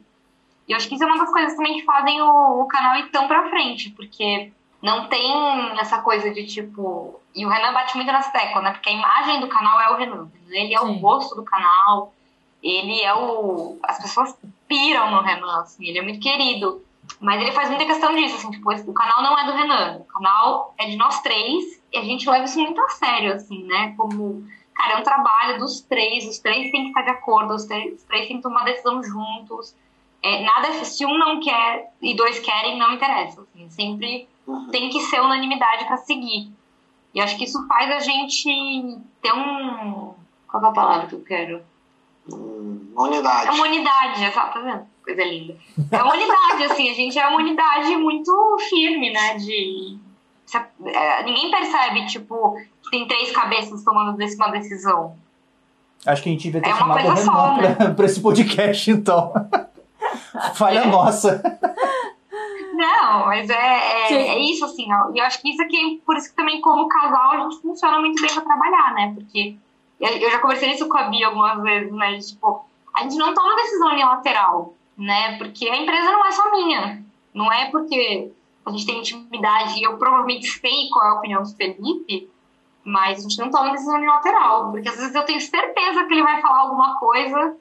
E eu acho que isso é uma das coisas também que fazem o, o canal ir tão pra frente, porque não tem essa coisa de tipo. E o Renan bate muito nessa tecla, né? Porque a imagem do canal é o Renan. Ele é Sim. o rosto do canal, ele é o. As pessoas piram no Renan, assim, ele é muito querido. Mas ele faz muita questão disso, assim, tipo, o canal não é do Renan, o canal é de nós três, e a gente leva isso muito a sério, assim, né? Como, cara, é um trabalho dos três, os três têm que estar de acordo, os três, os três têm que tomar decisão juntos. É, nada, se um não quer e dois querem, não interessa. Assim, sempre uhum. tem que ser unanimidade para seguir. E acho que isso faz a gente ter um. Qual é a palavra que eu quero? Uma unidade. É uma unidade, exatamente. Coisa linda. É uma unidade, assim, a gente é uma unidade muito firme, né? De. É, ninguém percebe, tipo, que tem três cabeças tomando uma decisão. Acho que a gente devia ter é chamado o Renan só, né? pra, pra esse podcast, então. Falha nossa. Não, mas é, é, é, isso, assim, e eu acho que isso aqui, por isso que também, como casal, a gente funciona muito bem pra trabalhar, né? Porque eu já conversei isso com a Bia algumas vezes, né? Tipo, a gente não toma decisão unilateral, né? Porque a empresa não é só minha. Não é porque a gente tem intimidade e eu provavelmente sei qual é a opinião do Felipe, mas a gente não toma decisão unilateral. Porque às vezes eu tenho certeza que ele vai falar alguma coisa,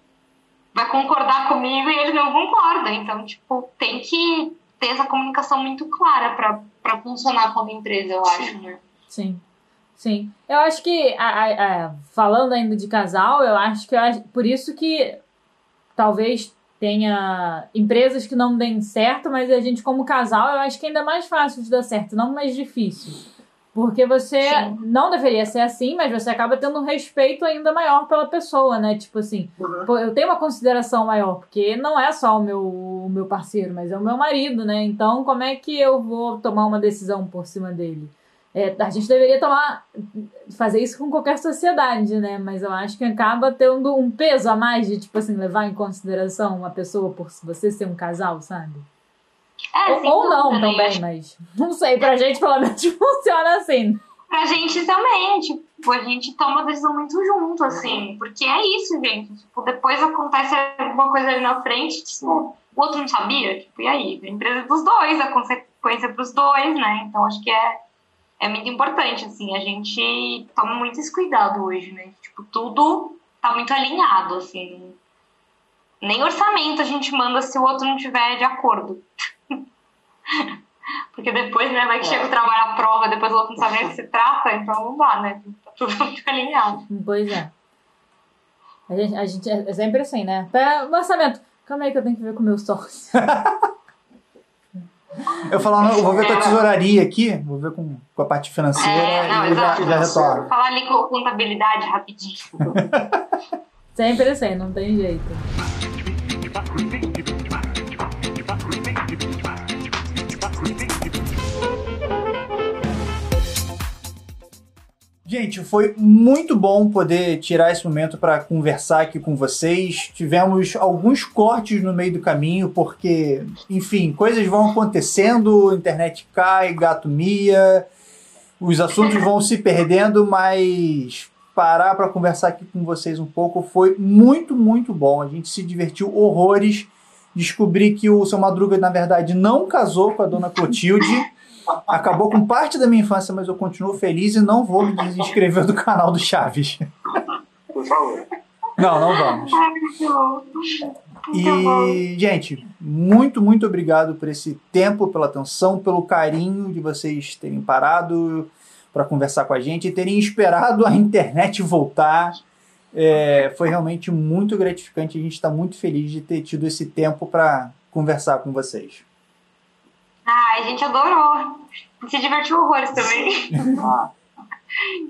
vai concordar comigo e ele não concorda. Então, tipo, tem que ter essa comunicação muito clara para funcionar como empresa, eu acho, né? Sim. Sim. Eu acho que, a, a, falando ainda de casal, eu acho que eu, por isso que talvez tenha empresas que não deem certo, mas a gente, como casal, eu acho que é ainda mais fácil de dar certo, não mais difícil. Porque você Sim. não deveria ser assim, mas você acaba tendo um respeito ainda maior pela pessoa, né? Tipo assim, uhum. eu tenho uma consideração maior, porque não é só o meu, o meu parceiro, mas é o meu marido, né? Então, como é que eu vou tomar uma decisão por cima dele? É, a gente deveria tomar, fazer isso com qualquer sociedade, né? Mas eu acho que acaba tendo um peso a mais de, tipo assim, levar em consideração uma pessoa por você ser um casal, sabe? É, ou, ou não também, mas não sei, pra gente pelo menos funciona assim. Pra gente também, tipo, a gente toma decisão muito junto, assim, porque é isso, gente. Tipo, depois acontece alguma coisa ali na frente, tipo, o outro não sabia, tipo, e aí? A empresa é dos dois, a consequência é pros dois, né? Então acho que é é muito importante, assim, a gente toma muito esse cuidado hoje, né? Tipo, tudo tá muito alinhado, assim. Nem orçamento a gente manda se o outro não tiver de acordo. Porque depois, né, vai que chega o trabalho à prova, depois o outro não sabe nem o que se trata, então não dá, né? Tá tudo muito alinhado. Pois é. A gente, a gente é sempre assim, né? Até o orçamento. Calma aí que eu tenho que ver com o meu sócio. Eu falo, eu vou ver com a tesouraria aqui, vou ver com, com a parte financeira é, não, e já, já retorno. Falar ali com contabilidade rapidinho. Sempre assim, não tem jeito. Gente, foi muito bom poder tirar esse momento para conversar aqui com vocês. Tivemos alguns cortes no meio do caminho, porque, enfim, coisas vão acontecendo, internet cai, gato mia, os assuntos vão se perdendo, mas parar para conversar aqui com vocês um pouco foi muito, muito bom. A gente se divertiu horrores. Descobri que o seu Madruga, na verdade, não casou com a dona Clotilde acabou com parte da minha infância, mas eu continuo feliz e não vou me desinscrever do canal do Chaves. Por favor. Não, não vamos. E, gente, muito, muito obrigado por esse tempo, pela atenção, pelo carinho de vocês terem parado para conversar com a gente e terem esperado a internet voltar. É, foi realmente muito gratificante. A gente está muito feliz de ter tido esse tempo para conversar com vocês. Ai, a gente adorou. Se divertiu horrores também.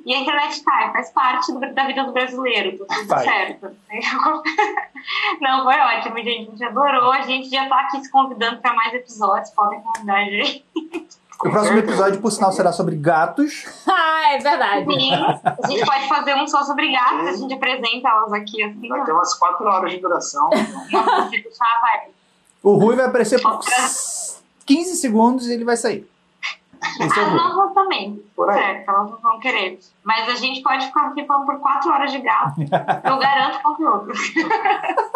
E a internet tá, faz parte do, da vida do brasileiro, tá tudo certo. Não, foi ótimo, gente. A gente adorou. A gente já tá aqui se convidando para mais episódios. Podem convidar a gente. O próximo episódio, por sinal, será sobre gatos. Ah, é verdade. Sim, a gente pode fazer um só sobre gatos, a gente apresenta elas aqui assim. Vai ter umas 4 horas de duração. Não, se deixar, vai. O Rui vai aparecer por 15 segundos e ele vai sair. Esse é o As nossas também, Por aí. certo, elas não vão querer. Mas a gente pode ficar aqui falando por quatro horas de gato. Eu garanto conteúdo.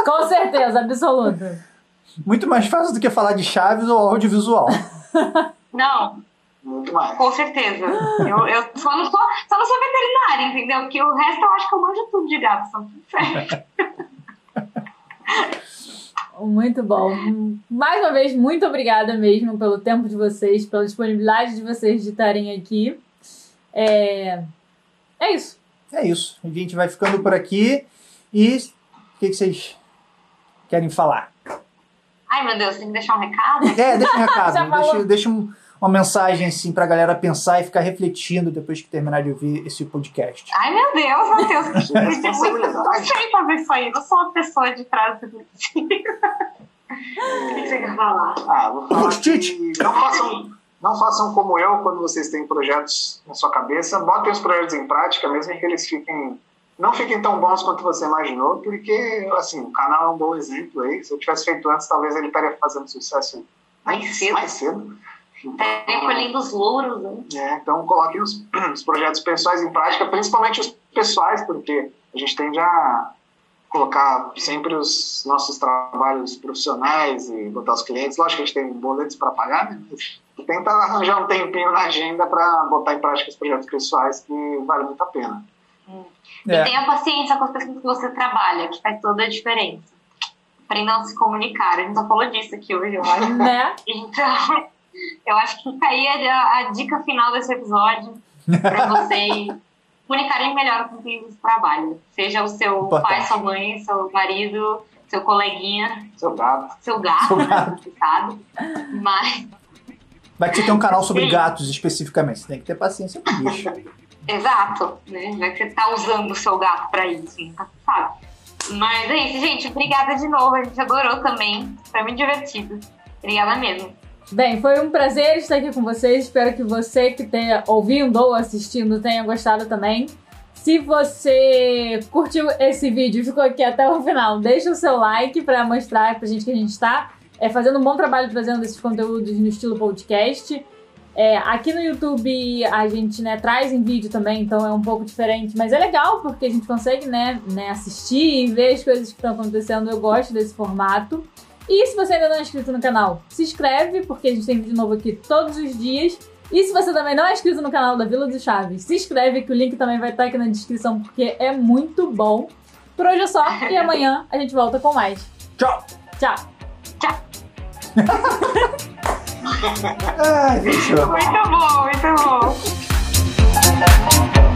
Com certeza, absoluta. Muito mais fácil do que falar de chaves ou audiovisual. Não, Muito mais. com certeza. Eu, eu só, não sou, só não sou veterinária, entendeu? Porque o resto eu acho que eu manjo tudo de gato. São tudo certo. Muito bom. Mais uma vez, muito obrigada mesmo pelo tempo de vocês, pela disponibilidade de vocês de estarem aqui. É, é isso. É isso. A gente vai ficando por aqui. E o que, que vocês querem falar? Ai, meu Deus, tem que deixar um recado? É, deixa um recado. deixa deixa um- uma mensagem assim pra galera pensar e ficar refletindo depois que terminar de ouvir esse podcast. Ai, meu Deus, Matheus. Não sei fazer isso aí. Eu sou uma pessoa de frase reflexiva. O que você quer falar? Ah, vou falar que não façam, não façam como eu quando vocês têm projetos na sua cabeça. Botem os projetos em prática, mesmo que eles fiquem não fiquem tão bons quanto você imaginou, porque assim, o canal é um bom exemplo aí. Se eu tivesse feito antes, talvez ele estaria fazendo sucesso Mais cedo. Mais cedo. Estaria colhendo os louros, né? É, então coloquem os, os projetos pessoais em prática, principalmente os pessoais, porque a gente tende a colocar sempre os nossos trabalhos profissionais e botar os clientes. Lógico que a gente tem boletos para pagar, né? Tenta arranjar um tempinho na agenda para botar em prática os projetos pessoais que vale muito a pena. E É. tenha paciência com as pessoas que você trabalha, que faz toda a diferença. Aprendam a se comunicar. A gente já falou disso aqui hoje, eu acho. Né? Então, eu acho que fica aí a, a dica final desse episódio para vocês comunicarem melhor com quem você trabalha. Seja o seu Importante. pai, sua mãe, seu marido, seu coleguinha, Seu gato. seu gato, Seu né? gato. Complicado. Mas, Vai ter que ter um canal sobre Sim. gatos especificamente. Você tem que ter paciência com o bicho. exato, né? Já que você tá usando o seu gato para isso, nunca se sabe. Mas é isso, gente. Obrigada de novo. A gente adorou também. Foi muito divertido. Obrigada mesmo. Bem, foi um prazer estar aqui com vocês. Espero que você que tenha ouvindo ou assistindo tenha gostado também. Se você curtiu esse vídeo e ficou aqui até o final, deixa o seu like para mostrar pra gente que a gente está é, fazendo um bom trabalho trazendo esses conteúdos no estilo podcast. É, aqui no YouTube a gente né, traz em vídeo também, então é um pouco diferente, mas é legal porque a gente consegue né, né, assistir e ver as coisas que estão acontecendo. Eu gosto desse formato. E se você ainda não é inscrito no canal, se inscreve, porque a gente tem vídeo novo aqui todos os dias. E se você também não é inscrito no canal da Vila do Chaves, se inscreve que o link também vai estar aqui na descrição, porque é muito bom. Por hoje é só, e amanhã a gente volta com mais. Tchau! Tchau! Ai, fechou. Muito bom, muito bom.